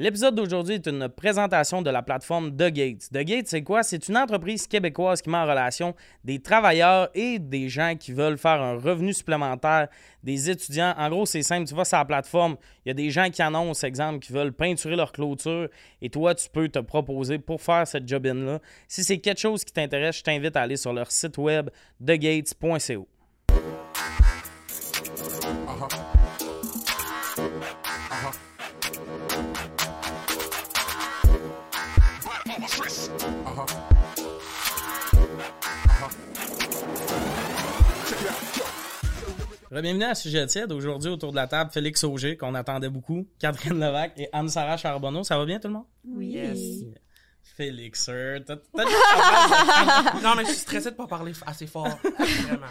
L'épisode d'aujourd'hui est une présentation de la plateforme The Gates. The Gates, c'est quoi? C'est une entreprise québécoise qui met en relation des travailleurs et des gens qui veulent faire un revenu supplémentaire, des étudiants. En gros, c'est simple. Tu vas sur la plateforme, il y a des gens qui annoncent, exemple, qui veulent peinturer leur clôture et toi, tu peux te proposer pour faire cette job-in-là. Si c'est quelque chose qui t'intéresse, je t'invite à aller sur leur site web thegates.co. Bienvenue à Sujet tiède. Aujourd'hui, autour de la table, Félix Auger, qu'on attendait beaucoup, Catherine Levac et Anne-Sara Charbonneau. Ça va bien, tout le monde? Oui. Félix, sir. T'as, non, mais je suis stressé de pas parler assez fort. Vraiment.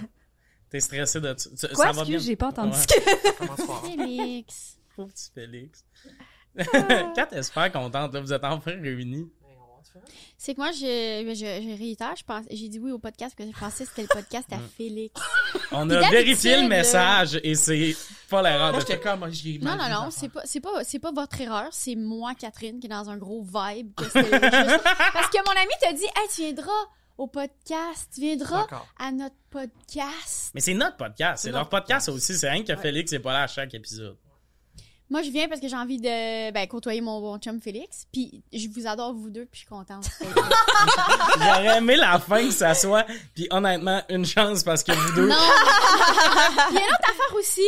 T'es stressé de... Tu, Quoi, ça va bien? j'ai pas entendu ouais. ce que... Félix. Pauvre petit Félix. Kat est super contente. Là, vous êtes enfin réunis. C'est que moi, je, je, je réitère, je pense, j'ai dit oui au podcast parce que je pensais que c'était le podcast à Mm. Félix. On a vérifié le message et c'est pas l'erreur de j'étais comme, Non, non, non, c'est pas, c'est pas, c'est pas votre erreur, c'est moi, Catherine, qui est dans un gros vibe. que juste- Parce que mon ami t'a dit, hey, tu viendras au podcast, tu viendras à notre podcast. Mais c'est notre podcast. C'est leur notre podcast podcast. aussi. C'est rien que Ouais. Félix n'est pas là à chaque épisode. Moi, je viens parce que j'ai envie de, ben, côtoyer mon bon chum Félix, puis je vous adore vous deux, puis je suis contente. J'aurais aimé la fin que ça soit. Puis honnêtement, une chance parce que vous deux. Non! Il y a une autre affaire aussi.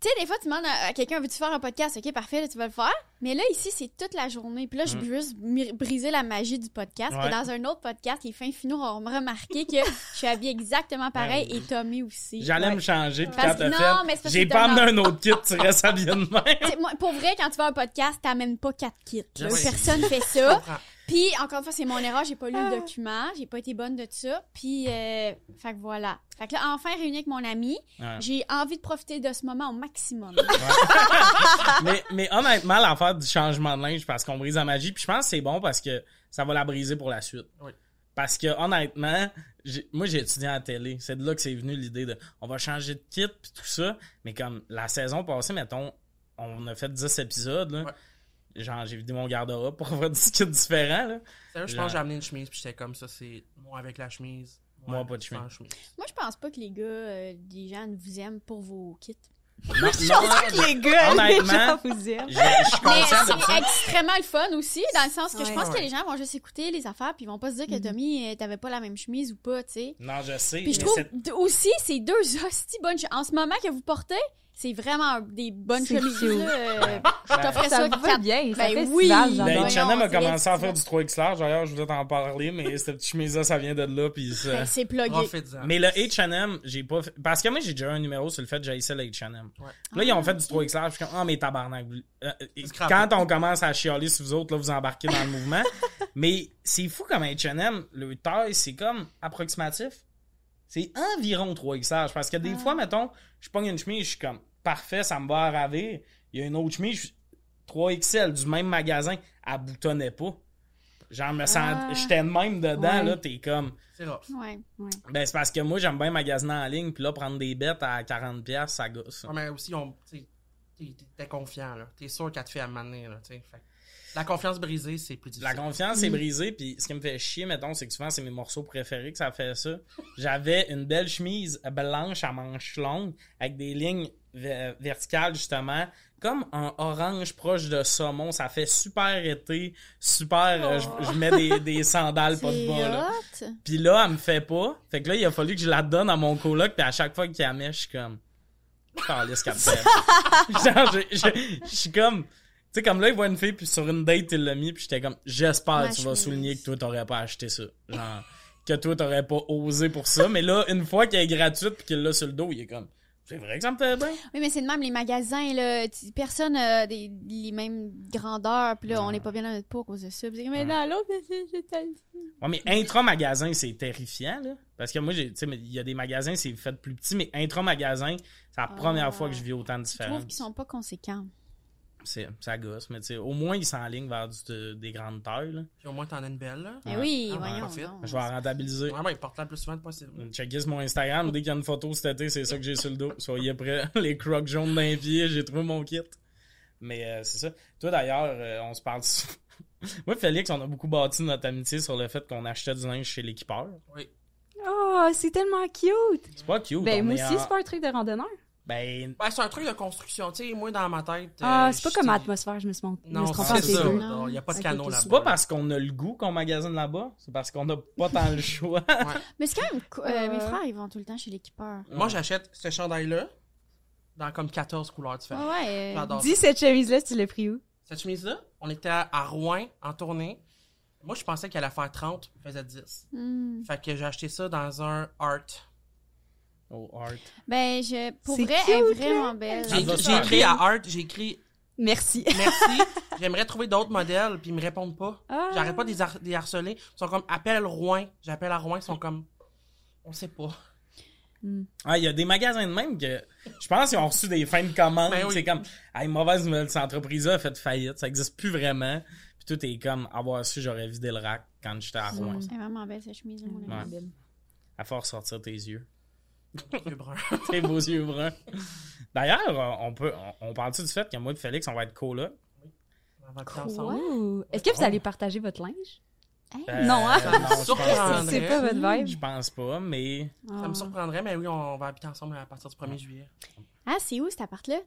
Tu sais, des fois, tu demandes à quelqu'un, veux-tu faire un podcast? Ok, parfait, là, tu vas le faire. Mais là, ici, c'est toute la journée. Puis là, je veux juste briser la magie du podcast. Ouais. Puis dans un autre podcast, les fins finaux ont remarqué que je suis habillée exactement pareil et Tommy aussi. J'allais Ouais. me changer. Puis Parce quand que- non, mais j'ai pas amené un autre kit, tu restes habillé de même. Moi, pour vrai, quand tu fais un podcast, t'amènes pas quatre kits. là. Personne fait ça. Puis, encore une fois, c'est mon erreur, j'ai pas lu le document, j'ai pas été bonne de ça. Puis, euh, fait que voilà. Fait que là, enfin réuni avec mon ami, Ouais. j'ai envie de profiter de ce moment au maximum. mais, mais honnêtement, l'affaire du changement de linge, parce qu'on brise la magie, puis je pense que c'est bon parce que ça va la briser pour la suite. Oui. Parce que honnêtement, j'ai- moi j'ai étudié à la télé. C'est de là que c'est venu l'idée de on va changer de kit puis tout ça. Mais comme la saison passée, mettons, on a fait 10 épisodes. Là. Ouais. Genre, j'ai vidé mon garde-robe pour avoir 10 kits différents. Là. Sérieux, je pense que j'ai amené une chemise, puis j'étais comme ça, c'est moi avec la chemise. Moi, pas de chemise. Moi, je pense pas que les gars, euh, les gens vous aiment pour vos kits. Non, non, Les gars, Honnêtement, les gens vous aiment. je, je suis Mais c'est extrêmement le fun aussi, dans le sens que je Ouais. pense que les gens vont juste écouter les affaires puis ils vont pas se dire que Mhm. Tommy, euh, t'avais pas la même chemise ou pas, tu sais. Non, je sais. Puis je trouve aussi, ces deux hosties bonnes En ce moment que vous portez, c'est vraiment des bonnes chemises. là, euh, je t'offrais Ça ça, va quatre- bien, ça Ben fait oui. Ben, Ben. Voyons, H&M a commencé à faire du 3X large. D'ailleurs, je voulais t'en parler, mais cette chemise-là, ça vient de là. Puis ça- Ben, c'est plugué. Profite-en. Mais le H&M, j'ai pas fait... Parce que moi, j'ai déjà un numéro sur le fait que j'haïssais le H&M. Ouais. Là, ils ont fait du 3X large. Je suis comme, ah, mais tabarnak. euh, euh, quand on commence à chialer sur vous autres, là, vous embarquez dans le mouvement. mais c'est fou comme H&M, le taille, c'est comme approximatif. C'est environ 3X large. Parce que des fois, mettons, je pogne une chemise, je suis comme, parfait, ça me va à raver. Il y a une autre chemise, je- 3XL du même magasin, elle boutonnait pas. Genre, me sens... Ah. j'étais de même dedans, Ouais. là, t'es comme... C'est rough. Ouais. Ouais. Ben, c'est parce que moi, j'aime bien magasiner en ligne, puis là, prendre des bêtes à 40$, piastres, ça gosse. Ouais, mais aussi, on, t'es- t'es confiant, là. T'es sûr qu'elle te fait amener, là, tu sais. Fait La confiance brisée, c'est plus difficile. La confiance est brisée, puis ce qui me fait chier, mettons, c'est que souvent, c'est mes morceaux préférés que ça fait ça. J'avais une belle chemise blanche à manches longues, avec des lignes ve- verticales, justement, comme un orange proche de saumon. Ça fait super été, super... euh, je, je mets des, des sandales pas de bas, là. Puis là, elle me fait pas. Fait que là, il a fallu que je la donne à mon coloc, puis à chaque fois qu'il la met, je suis comme... Calisse qu'elle. Genre, je, je- je suis comme... Tu sais, comme là, il voit une fille, puis sur une date, il l'a mis, puis j'étais comme... J'espère que tu vas souligner que toi, t'aurais pas acheté ça. Genre, que toi, t'aurais pas osé pour ça. Mais là, une fois qu'elle est gratuite, puis qu'il l'a sur le dos, il est comme... C'est vrai que ça me fait bien. Oui, mais c'est de même, les magasins, là, personne des, les mêmes grandeurs, puis là, on n'est pas bien dans notre peau à cause de ça. Puis mais dans l'autre, tel- Ouais, mais intra-magasin, c'est terrifiant, là. Parce que moi, j'ai, tu sais, il y a des magasins, c'est fait plus petit, mais intra-magasin, c'est la première Ah. fois que je vis autant de Je différences. trouve qu'ils sont pas conséquents. C'est, ça gosse, mais tu sais, au moins, ils s'enlignent vers du- de- des grandes tailles, là. Puis au moins, t'en as une belle, là. Mais oui, Ah, voyons. donc. Je vais la rentabiliser. Ouais, ouais, porte-la le plus souvent possible. Checkez sur mon Instagram, dès qu'il y a une photo cet été, c'est ça que j'ai sur le dos. Soyez prêts. Les crocs jaunes d'un pied, j'ai trouvé mon kit. Mais euh, c'est ça. Toi, d'ailleurs, euh, on se parle... Moi, Félix, on a beaucoup bâti notre amitié sur le fait qu'on achetait du linge chez l'équipeur. Oui. Oh, c'est tellement cute! C'est pas cute. Ben, moi aussi, en- c'est pas un truc de randonneur. Ben, Ben, c'est un truc de construction, tu sais, moi, dans ma tête... Ah, euh, c'est pas comme atmosphère, je me suis mon- je me Non, c'est ça. Il n'y a pas de canot là-bas. c'est pas parce qu'on a le goût qu'on magasine là-bas, c'est parce qu'on n'a pas tant le choix. Mais c'est quand même. euh, Mes Euh. frères, ils vont tout le temps chez l'équipeur. Moi, j'achète ce chandail-là dans comme 14 couleurs différentes. ouais. euh, Dis cette chemise-là, tu l'as pris où? Cette chemise-là, on était à à Rouen en tournée. Moi, je pensais qu'elle allait faire 30, elle faisait 10. hmm. Fait que j'ai acheté ça dans un art. Oh, art. Ben, je, pour C'est vrai, elle est cute, vraiment belle. J'ai écrit à art, j'ai écrit Merci. merci, j'aimerais trouver d'autres modèles, puis ils me répondent pas. Ah. J'arrête pas de les, har- de les harceler. Ils sont comme appelle Rouen. J'appelle à Rouen, ils sont comme on sait pas. Ah, il y a des magasins de même que je pense qu'ils ont reçu des fins de commande. Ben oui. C'est comme, hey, mauvaise nouvelle, cette entreprise-là a fait faillite. Ça existe plus vraiment. Puis tout est comme, avoir su, j'aurais vidé le rack quand j'étais à Rouen. Elle est vraiment belle, cette chemise. mon Ouais. ami. À force sortir tes yeux. Vieux brun. Tes beaux yeux bruns. D'ailleurs, on peut, on, on parle-tu du fait que moi et Félix, on va être coloc? On va être Quoi? ensemble. Ouh. Est-ce que vous allez partager votre linge? Hey. Euh, Non, hein? je pense, Surprendre. C'est pas votre je vibe? pense pas, mais Ça me surprendrait, mais oui, on va habiter ensemble à partir du 1er juillet. Ah, c'est où cet appart-là?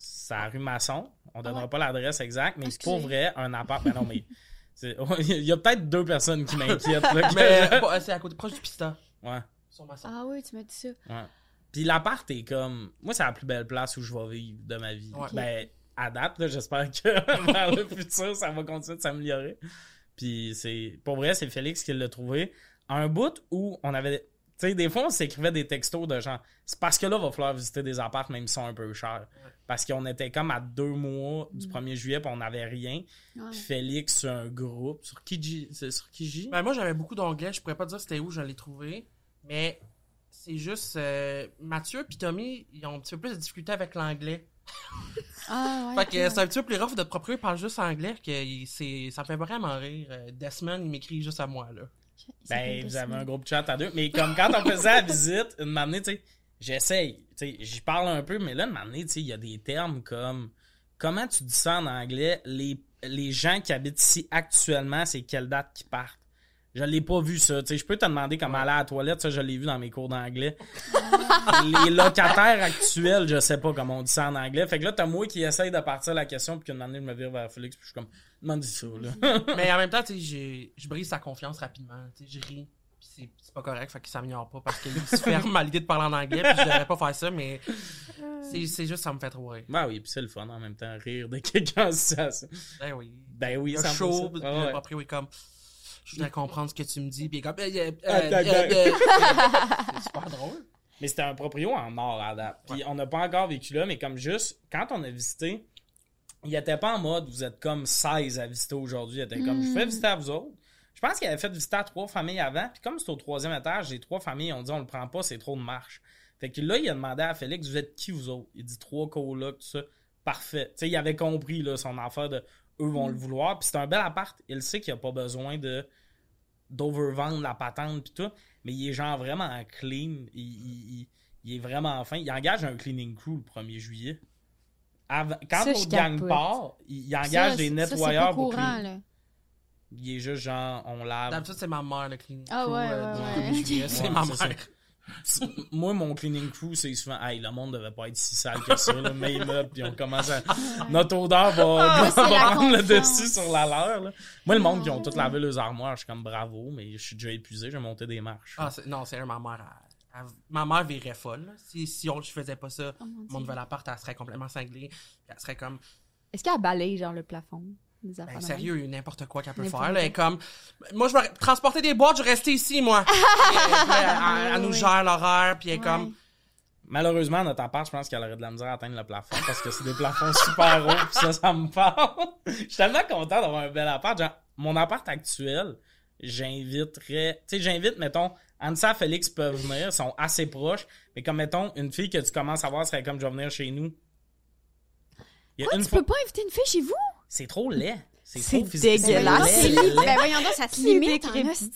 c'est à rue Masson. On donnera Ah ouais. pas l'adresse exacte, mais Excusez. pour vrai, un appart. Ben non, mais. c'est- Il y a peut-être deux personnes qui m'inquiètent. là, que Mais je- bon, c'est à côté, proche du pista. Ouais. Sur ma Ah oui, tu m'as dit ça. Ouais. Puis l'appart est comme. Moi, c'est la plus belle place où je vais vivre de ma vie. Ouais. Ben, à date, là, j'espère que vers le futur, ça va continuer de s'améliorer. Puis c'est. Pour vrai, c'est Félix qui l'a trouvé. Un bout où on avait. Tu sais, des fois, on s'écrivait des textos de genre. C'est parce que là, va falloir visiter des apparts, même s'ils sont un peu chers. Parce qu'on était comme à deux mois du 1er juillet, puis on n'avait rien. Ouais. Puis Félix sur un groupe, sur Kijiji. C'est sur Kijiji? Ben, moi, j'avais beaucoup d'onglets. Je pourrais pas dire c'était où je l'ai trouvé. Mais c'est juste. euh, Mathieu et Tommy, ils ont un petit peu plus de difficulté avec l'anglais. Ah ouais. fait que c'est un petit peu plus rough. Notre propriétaire parle juste anglais. Que c'est, ça me fait vraiment rire. Euh, Desmond, il m'écrit juste à moi, là. Ben, vous avez un groupe chat à deux. Mais comme quand on faisait la visite, une année, tu sais, j'essaye. Tu sais, j'y parle un peu, mais là, une année, tu sais, il y a des termes comme. Comment tu dis ça en anglais? Les, les gens qui habitent ici actuellement, c'est quelle date qu'ils partent? Je l'ai pas vu, ça. Tu sais, je peux te demander comment aller à la toilette, ça, je l'ai vu dans mes cours d'anglais. les locataires actuels, je sais pas comment on dit ça en anglais. Fait que là, t'as moi qui essaye de partir la question, puis qu'une année, je me vire vers Félix, puis je suis comme, demande ça, là. Mais en même temps, tu sais, je brise sa confiance rapidement. Tu sais, je ris. C'est, c'est pas correct, fait qu'il s'améliore pas parce qu'il se ferme à l'idée de parler en anglais. Puis je devrais pas faire ça, mais c'est, c'est juste ça me fait trop rire. Ben oui, puis c'est le fun en même temps, rire de quelqu'un en situation. Ben oui. Ben oui, Il y a 100%. chaud, puis le ouais. propriétaire est comme. Je voudrais comprendre ce que tu me dis, puis il est comme. euh, euh, Ah, euh. C'est super drôle. Mais c'était un proprio en or à date. Puis on n'a pas encore vécu là, mais comme juste, quand on a visité, il était pas en mode vous êtes comme 16 à visiter aujourd'hui. Il était comme je fais visiter à vous autres. Je pense qu'il avait fait visiter à trois familles avant. Puis comme c'est au troisième étage, les trois familles ont dit on le prend pas, c'est trop de marche. Fait que là, il a demandé à Félix, vous êtes qui vous autres? Il dit trois colocs, tout ça. Parfait. Tu sais, il avait compris là, son affaire de eux vont le vouloir. Puis c'est un bel appart. Il sait qu'il a pas besoin de d'overvendre la patente puis tout. Mais il est genre vraiment clean. Il, il- il- il est vraiment fin. Il engage un cleaning crew le 1er juillet. Avant- quand Ça, notre gang capote. part, il, il engage Ça, des nettoyeurs pour courant, clean. là. Il est juste genre, on lave. D'habitude, c'est ma mère, le cleaning. Ah crew, ouais, euh, ouais, ouais. 1er juillet, C'est Ouais, ma c'est mère. Moi, mon cleaning crew, c'est souvent, hey, le monde devait pas être si sale que ça, là, mes meubles, puis on commence à, notre odeur va, va- Ah, va prendre le dessus sur la leur, là. Moi, le monde qui ont Ah. tout lavé leurs armoires, je suis comme bravo, mais je suis déjà épuisé, j'ai monté des marches. Ah, c'est- non, c'est ma mère. elle- elle- ma mère virait folle. là. Si, si on, je faisais pas ça, Oh mon mon nouvel appart, elle serait complètement cinglée. Elle serait comme, Est-ce qu'elle balaye, genre, le plafond? Des affaires ben, sérieux, n'importe quoi qu'elle peut faire. Là, est comme, moi, je vais transporter des boîtes, je vais rester ici, moi. Puis, elle, nous gère l'horaire, puis elle est Ouais. comme, Malheureusement, notre appart, je pense qu'elle aurait de la misère à atteindre le plafond parce que c'est des plafonds super hauts, pis ça, ça me parle. Je suis tellement content d'avoir un bel appart. Genre, mon appart actuel, j'inviterais, tu sais, j'invite, mettons, Anissa, Félix peuvent venir, ils sont assez proches, mais comme, mettons, une fille que tu commences à voir serait comme, je vais venir chez nous. Il y a Quoi, une tu fois- peux pas inviter une fille chez vous? C'est trop laid. C'est C'est trop physique. dégueulasse. C'est laid, voyons donc, laid, ben voyons donc, ça te C'est limite en hostie,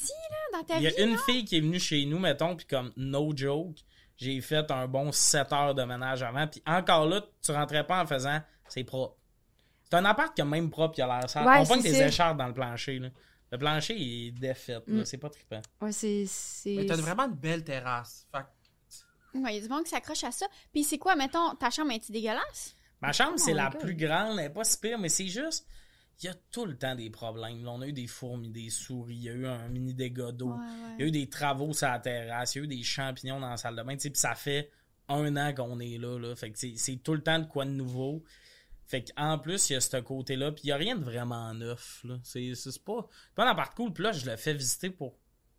là, dans ta Il y vie. a une fille qui est venue chez nous, mettons, puis comme no joke, j'ai fait un bon 7 heures de ménage avant, puis encore là, tu rentrais pas en faisant c'est propre. C'est un appart qui a même propre, qui a l'air sale. Ouais, On pogne c'est des écharpes dans le plancher, là. Le plancher, il est défait, là. Mm. C'est pas trippant. Ouais, c'est. c'est- Mais t'as vraiment une belle terrasse. Fait que Ouais, il y a du monde qui s'accroche à ça. Puis c'est quoi, mettons, ta chambre est-tu dégueulasse? Ma chambre, Oh c'est my la plus grande, elle est pas si pire, mais c'est juste. Il y a tout le temps des problèmes. Là, on a eu des fourmis, des souris, il y a eu un mini dégât d'eau. Ouais, Il y a eu des travaux sur la terrasse, il y a eu des champignons dans la salle de bain, puis ça fait un an qu'on est là, là. Fait que c'est- tout le temps de quoi de nouveau. Fait qu'en plus, il y a ce côté-là, puis il y a rien de vraiment neuf. C'est pas, pas un appart cool, puis là, je le fais visiter pour,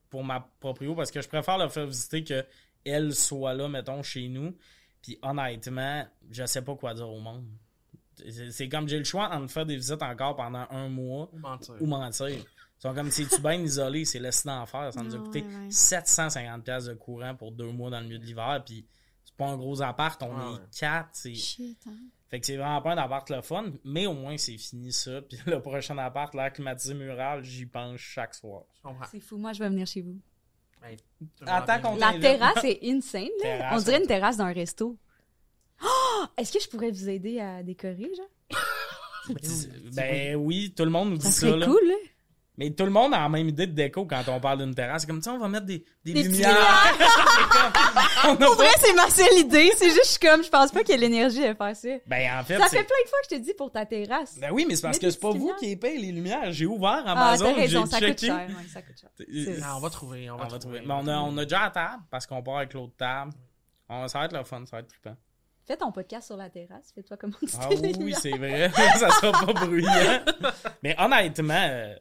pour ma proprio, parce que je préfère le faire visiter que elle soit là, mettons, chez nous. Puis honnêtement, je sais pas quoi dire au monde. C'est- comme j'ai le choix entre faire des visites encore pendant un mois ou mentir. ou mentir. Ils sont comme si tu bien isolé, c'est laissé d'enfer. Ça nous a coûté ouais, ouais. 750$ piastres de courant pour deux mois dans le milieu de l'hiver. Puis c'est pas un gros appart, on est quatre. c'est- Shit, hein. Fait que c'est vraiment pas un appart le fun, mais au moins c'est fini ça. Puis le prochain appart, l'air climatisé mural, j'y pense chaque soir. C'est fou, moi je vais venir chez vous. Qu'on- La terrasse est insane, là. Terrasse, On dirait une terrasse d'un resto. Oh! Est-ce que je pourrais vous aider à décorer, genre? Ben oui, tout le monde nous dit Ça ça. serait là. cool, là. Mais tout le monde a la même idée de déco quand on parle d'une terrasse. C'est comme, tiens, on va mettre des, des, lumières. Pour pas- vrai, c'est ma seule idée. C'est juste, je suis comme, je pense pas qu'il y ait l'énergie à faire ça. Ben en fait, Ça fait plein de fois que je te dis pour ta terrasse. Ben oui, mais c'est parce que c'est pas vous qui payez les lumières. J'ai ouvert Ah, Amazon, t'as raison, ça coûte cher. Ouais, ça coûte cher. Ah, on va trouver, on va, on va trouver. trouver. Mais on a, on a déjà la table parce qu'on part avec l'autre table. On- ça va être le fun, ça va être trippant. Fais ton podcast sur la terrasse. Fais-toi comment tu Ah oui, c'est vrai. ça sera pas bruyant. Mais honnêtement, euh,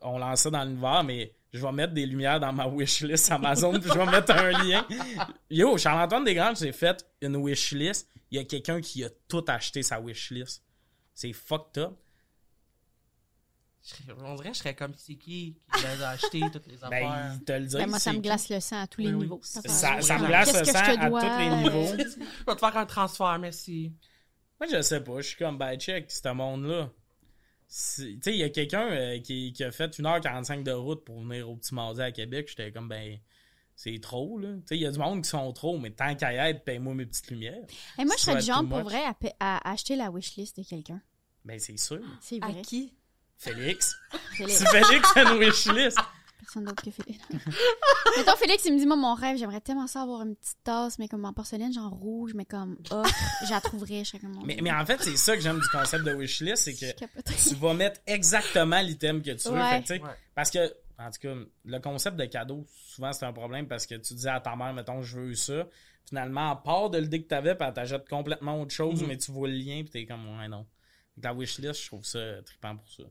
on lance ça dans l'univers, mais je vais mettre des lumières dans ma wishlist Amazon, puis je vais mettre un lien. Yo, Charles-Antoine Desgranges j'ai fait une wishlist. Il y a quelqu'un qui a tout acheté sa wishlist. C'est fucked up. Je serais- On dirait que je serais comme c'est qui qui les a acheté toutes les affaires. Ben, il te le dit. Ben, moi, ça me qui? glace le sang à tous les Oui, oui. niveaux. Ça, me glace le sang à tous les niveaux. Je vais te faire un transfert, merci. Moi, je sais pas. Je suis comme, ben, check, ce monde-là. Tu sais, il y a quelqu'un euh, qui, qui a fait 1h45 de route pour venir au petit mardi à Québec. J'étais comme, ben, c'est trop, là. Tu sais, il y a du monde qui sont trop, mais tant qu'à y être, paye-moi mes petites lumières. Et moi, je serais du genre, pour vrai, à, à acheter la wishlist de quelqu'un. Ben, c'est sûr. C'est À vrai. qui? Félix. Félix. si Félix a une wishlist. Personne d'autre que Félix. Mettons, Félix, il me dit, moi, mon rêve, j'aimerais tellement ça avoir une petite tasse, mais comme en porcelaine, genre rouge, mais comme, oh, je la trouverais, je serais comme, mon Mais, mais en fait, c'est ça que j'aime du concept de wishlist, c'est que tu vas mettre exactement l'item que tu veux. Ouais. Fait Ouais. Parce que, en tout cas, le concept de cadeau, souvent, c'est un problème parce que tu dis à ta mère, mettons, je veux ça. Finalement, à part de l'idée que t'avais, puis elle t'achète complètement autre chose, Mhm. mais tu vois le lien, puis t'es comme, ouais, non. Donc, la wishlist, je trouve ça trippant pour ça.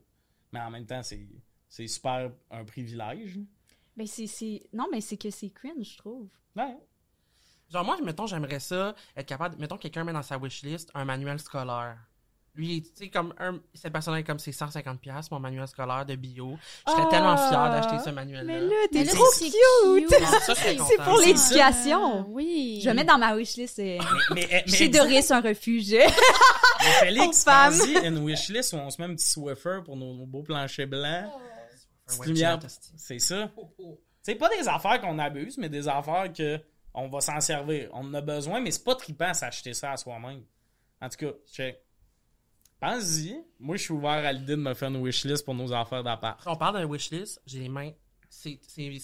Mais en même temps, c'est, c'est super un privilège. Ben, c'est, c'est... Non, mais c'est que c'est cringe, je trouve. Ouais. Genre, moi, mettons, j'aimerais ça, être capable, mettons, quelqu'un met dans sa wishlist un manuel scolaire. Lui, tu sais, comme un, cette personne comme c'est 150$, piastres, mon manuel scolaire de bio. Je serais Ah, tellement fier d'acheter ce manuel-là. Mais là, t'es trop cute! Ah, C'est pour l'éducation. Ah, oui. Je vais mettre dans ma wishlist euh, Mais, mais, mais, chez Doris un refuge. mais Félix, une wishlist où on se met un petit Swiffer pour nos, nos beaux planchers blancs. Un Petite lumière. C'est ça. Oh, oh. C'est pas des affaires qu'on abuse, mais des affaires que on va s'en servir. On en a besoin, mais c'est pas trippant à s'acheter ça à soi-même. En tout cas, check. Pense-y. Moi, je suis ouvert à l'idée de me faire une wishlist pour nos affaires d'appart. On parle d'un wishlist, j'ai les mains. C'est,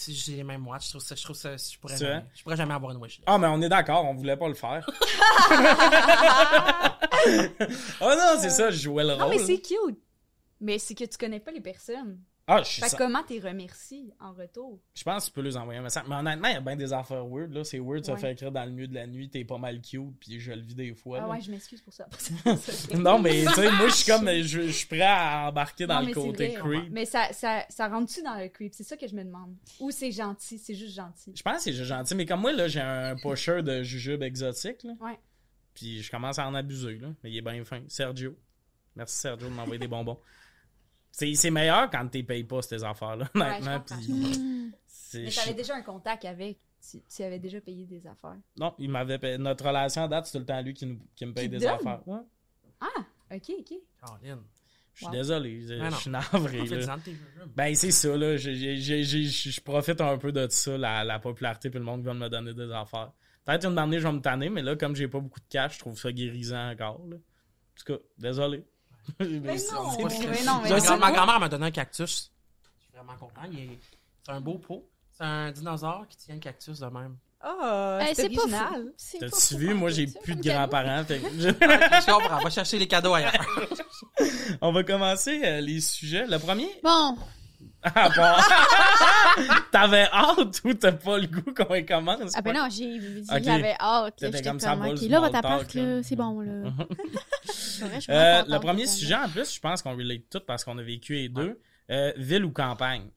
j'ai les mains moites. Je trouve ça, je trouve ça, je pourrais jamais, je pourrais jamais avoir une wishlist. Ah, mais on est d'accord, on voulait pas le faire. oh non, c'est ça, je jouais le non, rôle. mais c'est cute. Mais c'est que tu connais pas les personnes. Ah, je suis Fait que ça. comment t'es remercies en retour? Je pense que tu peux leur envoyer un message. Mais honnêtement, il y a bien des affaires weird. Là. C'est weird Ouais. faire écrire dans le milieu de la nuit, t'es pas mal cute, puis je le vis des fois. Ah là. ouais, je m'excuse pour ça. non, mais tu sais, moi, je suis comme, je, je suis prêt à embarquer dans Non, le côté vrai. creep. Mais ça, ça, ça rentre-tu dans le creep? C'est ça que je me demande. Ou c'est gentil, c'est juste gentil. Je pense que c'est juste gentil, mais comme moi, là, j'ai un pusher de jujube exotique, là. Ouais. Puis je commence à en abuser, là. Mais il est bien fin. Sergio. Merci, Sergio, de m'envoyer des bonbons. C'est c'est meilleur quand t'es payes pas ces affaires-là, Ouais, honnêtement. je Mais t'avais déjà un contact avec. Tu, tu avais déjà payé des affaires. Non, il m'avait payé. Notre relation à date, c'est tout le temps lui qui, nous- qui me paye Qui des donne? affaires. Ouais. Ah, ok, ok. Caroline, Je suis Wow. désolé, je, Ah je suis navré. Ben, c'est ça, là. J'ai- Je je profite un peu de ça, la, la popularité, puis le monde vient de me donner des affaires. Peut-être une année, je vais me tanner, mais là, comme j'ai pas beaucoup de cash, je trouve ça guérisant encore, là. En tout cas, désolé. Mais non, mais non, mais ma grand-mère m'a donné un cactus. Je suis vraiment content. Il est- C'est un beau pot. C'est un dinosaure qui tient un cactus de même. Ah, Eh, c'est pas fou. T'as-tu vu? Moi, j'ai plus de grands-parents. fait je- comprends. Va chercher les cadeaux ailleurs. On va commencer euh, les sujets. Le premier? Bon, Ah, bon. T'avais hâte ou t'as pas le goût qu'on commence? ah ben non, j'ai dit Ok. j'avais hâte. Là, J'étais comme ça, comme, va, ok, le là, votre appart, là, c'est bon, là. Vrai, Euh, le premier sujet, en plus, je pense qu'on relate tout parce qu'on a vécu les deux. Euh, ville ou campagne?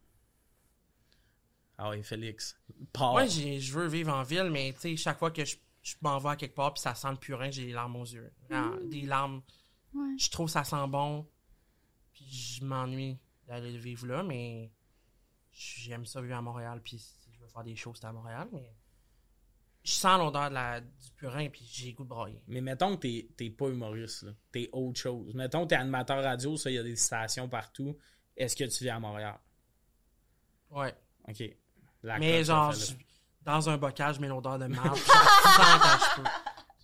Ah oui, Félix. Pars. Moi, je veux vivre en ville, mais tu sais, chaque fois que je, je m'en vais à quelque part puis ça sent le purin, j'ai les larmes aux yeux. Vraiment, Des larmes. Ouais. Je trouve ça sent bon. Puis je m'ennuie d'aller vivre là, mais j'aime ça vivre à Montréal. Puis si je veux faire des choses, c'est à Montréal, mais je sens l'odeur de la, du purin puis j'ai goût de brailler. Mais mettons que t'es- t'es pas humoriste, là. T'es autre chose. Mettons que t'es animateur radio, ça, il y a des stations partout. Est-ce que tu vis à Montréal? Ouais. OK. La mais genre, dans un bocage, je mets l'odeur de quand je peux.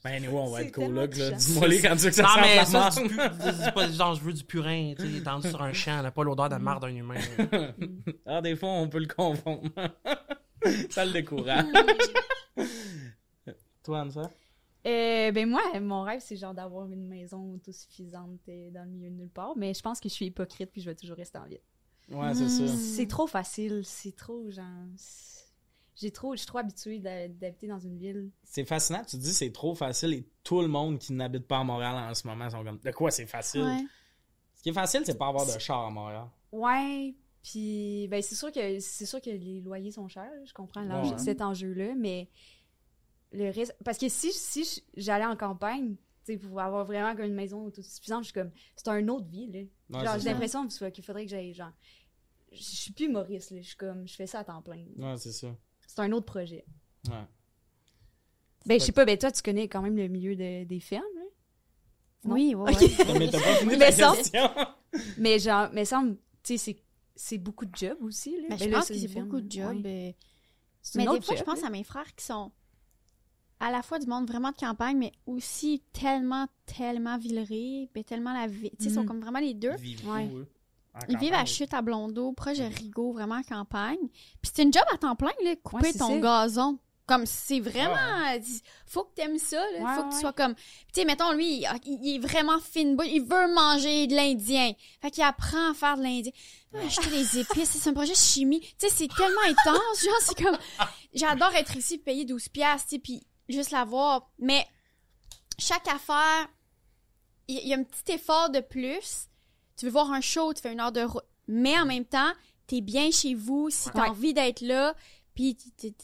Ben, anyway, on va être coloc, là. Dis-moi les quand tu veux que ça non, sente mais la ça, c'est pu- c'est pas genre, je veux du purin, tu sais, étendu sur un champ, là, pas l'odeur de marde d'un humain. Ah, des fois, on peut le confondre. ça le décourage. Toi, Anne, Euh, ben moi, mon rêve, c'est genre d'avoir une maison autosuffisante euh, dans le milieu de nulle part, mais je pense que je suis hypocrite puis je vais toujours rester en ville. Ouais, c'est ça. Mm. C'est trop facile, c'est trop genre... c'est- J'ai trop, je suis trop habituée d'habiter dans une ville. C'est fascinant. Tu dis c'est trop facile et tout le monde qui n'habite pas à Montréal en ce moment sont comme. De quoi c'est facile? Ouais. Ce qui est facile, c'est pas avoir de char à Montréal. Ouais, puis ben c'est sûr que c'est sûr que les loyers sont chers, je comprends l'enjeu- Ouais. cet enjeu-là, mais le reste parce que si si j'allais en campagne, tu sais pour avoir vraiment comme une maison autosuffisante, je suis comme c'est un autre vie là. Ouais, genre j'ai l'impression qu'il faudrait que j'aille genre je suis plus Maurice là, je suis comme je fais ça à temps plein. Ouais, c'est ça. C'est un autre projet. Ouais. Ben je sais pas, ben toi tu connais quand même le milieu de- des fermes là. Non? Oui. Non, mais t'as pas fini Mais ta ça- question. Mais genre mais semble tu sais c'est c'est beaucoup de job aussi là. Mais Ben je là, pense que c'est beaucoup de jobs. ouais. euh, C'est Mais des fois, je pense là. à mes frères qui sont à la fois du monde vraiment de campagne, mais aussi tellement, tellement villeries, mais tellement la vie. Tu sais, ils sont Mhm. comme vraiment les deux. Ouais. Ils vivent à campagne? Chute à Blondeau, proche de Rigaud, vraiment en campagne. Puis c'est une job à temps plein, là, couper Ouais, ton ça. gazon. Comme c'est vraiment. Faut que t'aimes ça, là. Ouais, faut que tu ouais. sois comme. Puis tu sais, mettons, lui, il, il est vraiment fine. Il veut manger de l'Indien. Fait qu'il apprend à faire de l'Indien. Va acheter des épices. C'est un projet de chimie. Tu sais, c'est tellement intense. Genre, c'est comme. J'adore être ici, payer 12 piastres, tu sais, puis juste la voir. Mais chaque affaire, il il y, a un petit effort de plus. Tu veux voir un show, tu fais une heure de route. Mais en même temps, t'es bien chez vous si t'as Ouais. envie d'être là. Puis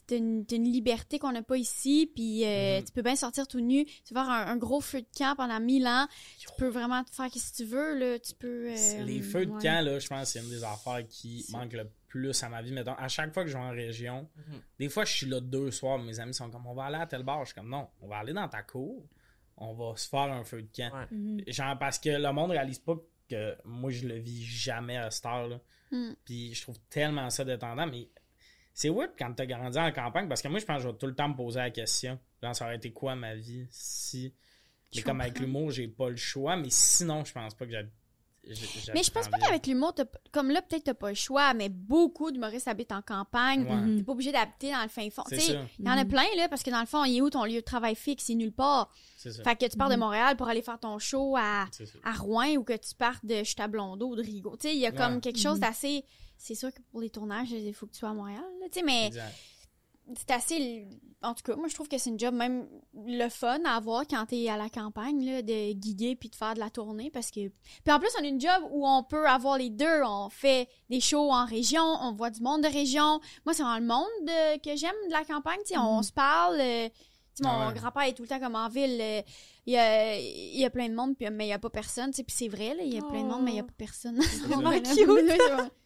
t'as une, une liberté qu'on n'a pas ici. Puis euh, Mhm. tu peux bien sortir tout nu. Tu vas voir un, un gros feu de camp pendant mille ans. Tu peux vraiment te faire ce que tu veux. Là. Tu peux... euh, Les feux de ouais. camp, là, je pense que c'est une des affaires qui manque le plus à ma vie. Mettons, à chaque fois que je vais en région, Mhm. des fois, je suis là deux soirs, mes amis sont comme, on va aller à tel bar. Je suis comme, non, on va aller dans ta cour, on va se faire un feu de camp. Ouais. Mhm. Genre, parce que le monde réalise pas que moi, je le vis jamais à cette heure-là. Hmm. Puis je trouve tellement ça détendant, mais c'est weird quand t'as grandi en campagne, parce que moi, je pense que je vais tout le temps me poser la question. Genre, ça aurait été quoi ma vie si... Mais comme avec l'humour, j'ai pas le choix, mais sinon, je pense pas que j'ai... Mais je pense pas qu'avec l'humour, comme là, peut-être t'as pas le choix, mais beaucoup d'humoristes habitent en campagne. Ouais. T'es pas obligé d'habiter dans le fin fond. Tu sais, il y en a Mhm. plein, là, parce que dans le fond, il est où ton lieu de travail fixe? Il est nulle part. Fait que tu pars de Mhm. Montréal pour aller faire ton show à, à Rouen ou que tu partes de Chutablondeau ou de Rigaud. Tu sais, il y a comme Ouais. quelque chose Mhm. d'assez. C'est sûr que pour les tournages, il faut que tu sois à Montréal, là, tu sais, mais Exact. C'est assez. En tout cas, moi, je trouve que c'est une job même le fun à avoir quand t'es à la campagne, là, de guider puis de faire de la tournée parce que. Puis en plus, on a une job où on peut avoir les deux. On fait des shows en région, on voit du monde de région. Moi, c'est vraiment le monde euh, que j'aime de la campagne. On Mhm. se parle. euh, mon Ah ouais. grand-père est tout le temps comme en ville. euh, Il y, a, y a plein de monde, puis, mais il n'y a pas personne. Puis c'est vrai, là, il y a plein de monde, mais il n'y a pas personne. vraiment cute.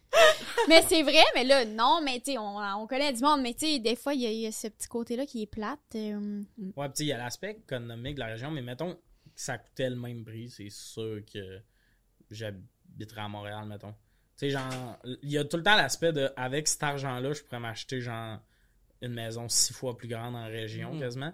mais c'est vrai, mais là, non, mais tu sais, on, on connaît du monde, mais tu sais, des fois, il y, a- il y a ce petit côté-là qui est plate. euh, Ouais, sais, il y a l'aspect économique de la région, mais mettons que ça coûtait le même prix, c'est sûr que j'habiterais à Montréal, mettons. Tu sais, genre, il y a tout le temps l'aspect de, avec cet argent-là, je pourrais m'acheter, genre, une maison six fois plus grande en région, Mhm. quasiment.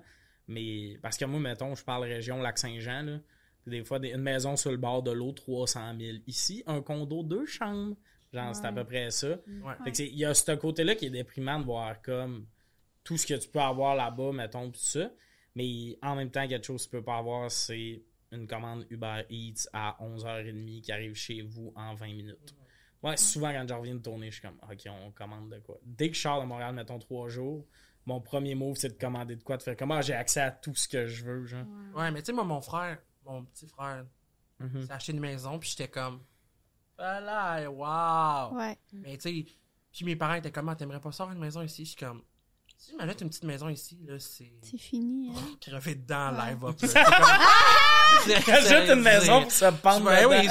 Mais, parce que moi, mettons, je parle région Lac-Saint-Jean, là. Des fois, des- une maison sur le bord de l'eau, 300 000. Ici, un condo, deux chambres. Genre, c'est à peu près ça. Ouais. Fait que c'est- il y a ce côté-là qui est déprimant de voir comme tout ce que tu peux avoir là-bas, mettons, tout ça. Mais en même temps, quelque chose que tu peux pas avoir, c'est une commande Uber Eats à 11h30 qui arrive chez vous en 20 minutes. Ouais, souvent quand je reviens de tourner, je suis comme, OK, on commande de quoi? Dès que je sors de Montréal, mettons trois jours, mon premier move, c'est de commander de quoi, de faire comment j'ai accès à tout ce que je veux, genre. Ouais, mais tu sais, moi, mon frère, mon petit frère, Mhm. s'est acheté une maison, puis j'étais comme, voilà, wow! Ouais. Mais tu sais, puis mes parents étaient comme, Ah, t'aimerais pas avoir une maison ici? Je suis comme, si je m'achète une petite maison ici, là, c'est. C'est fini. hein. crever dedans Ouais. live up. là. C'est comme- Rajoute une maison pour se pendre Ouais, oui,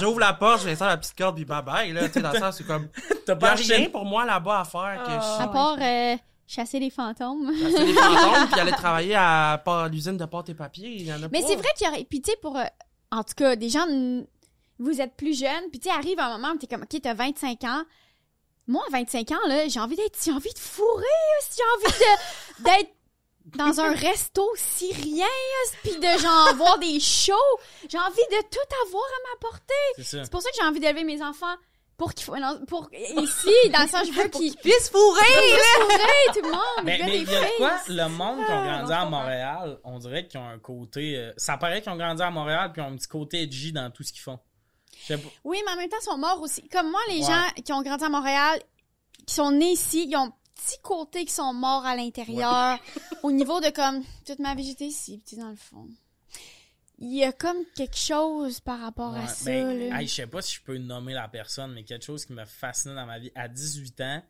j'ouvre la porte, j'installe la petite corde, puis bye bye, là, tu sais, dans le sens, c'est comme, T'as pas rien pour moi là-bas à faire que Ah. À part euh, chasser les fantômes. acheter des fantômes, puis aller travailler à, l'usine de pâte et papier, il y en a Mais c'est vrai qu'il y aurait. Puis, tu sais, pour. euh, en tout cas, des gens. Vous êtes plus jeunes. Puis, tu sais, arrive un moment où t'es comme, OK, t'as 25 ans. Moi, à 25 ans, là, j'ai envie d'être. J'ai envie de fourrer. J'ai envie de- d'être dans un resto syrien. Puis de, genre, voir des shows. J'ai envie de tout avoir à ma portée. C'est ça. C'est pour ça que j'ai envie d'élever mes enfants. Pour non, Pour. Ici, dans le sens, je veux qu'ils. Puisse fourrer! puissent fourrer, tout le monde. Mais les gars, mais il y a de quoi, le monde qui ont grandi à Montréal, on dirait qu'ils ont un côté... euh, ça paraît qu'ils ont grandi à Montréal puis ils ont un petit côté edgy dans tout ce qu'ils font. Oui, mais en même temps, ils sont morts aussi. Comme moi, les Ouais. gens qui ont grandi à Montréal, qui sont nés ici, ils ont un petit côté qui sont morts à l'intérieur. au niveau de comme, toute ma vie, j'étais ici, petit dans le fond. Il y a comme quelque chose par rapport à ça, ben, hey, je sais pas si je peux nommer la personne, mais quelque chose qui m'a fasciné dans ma vie. À 18 ans,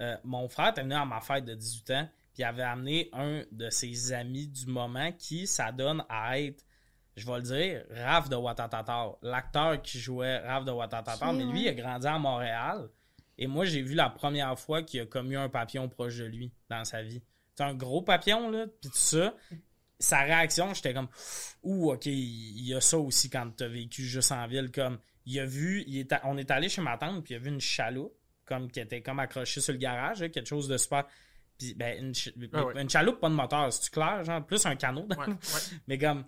euh, mon frère était venu à ma fête de 18 ans, puis il avait amené un de ses amis du moment qui s'adonne à être, je vais le dire, Raph de Watatata. L'acteur qui jouait Raph de Watatata, mais lui, ouais. il a grandi à Montréal. Et moi, j'ai vu la première fois qu'il a commis un papillon proche de lui dans sa vie. C'est un gros papillon, là, puis tout ça. Sa réaction, j'étais comme, ouh, ok, il y a ça aussi quand t'as vécu juste en ville. Comme, il a vu, il est a- on est allé chez ma tante, puis il a vu une chaloupe, comme, qui était comme accrochée sur le garage, là, quelque chose de super. Puis, ben, une, ch- Ah ouais. une chaloupe, pas de moteur, c'est-tu clair, genre, plus un canot. Ouais, ouais. Mais comme,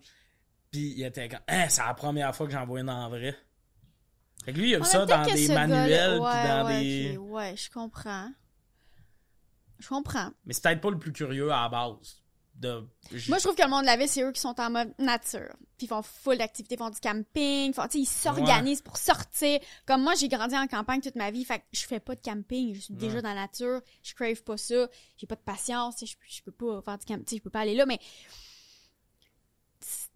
puis il était comme, hein, c'est la première fois que j'en vois une en vrai. Fait que lui, il a vu Ouais, ça dans des manuels, puis ouais, dans ouais, des. Ouais, je comprends. Je comprends. Mais c'est peut-être pas le plus curieux à la base. De... Moi, je trouve que le monde de la ville, c'est eux qui sont en mode nature. Puis ils font full d'activités, ils font du camping, ils font- ils s'organisent pour sortir. Comme moi, j'ai grandi en campagne toute ma vie, fait que je fais pas de camping, je suis déjà dans la nature, je crave pas ça, j'ai pas de patience, je, je peux pas faire du camping, je peux pas aller là, mais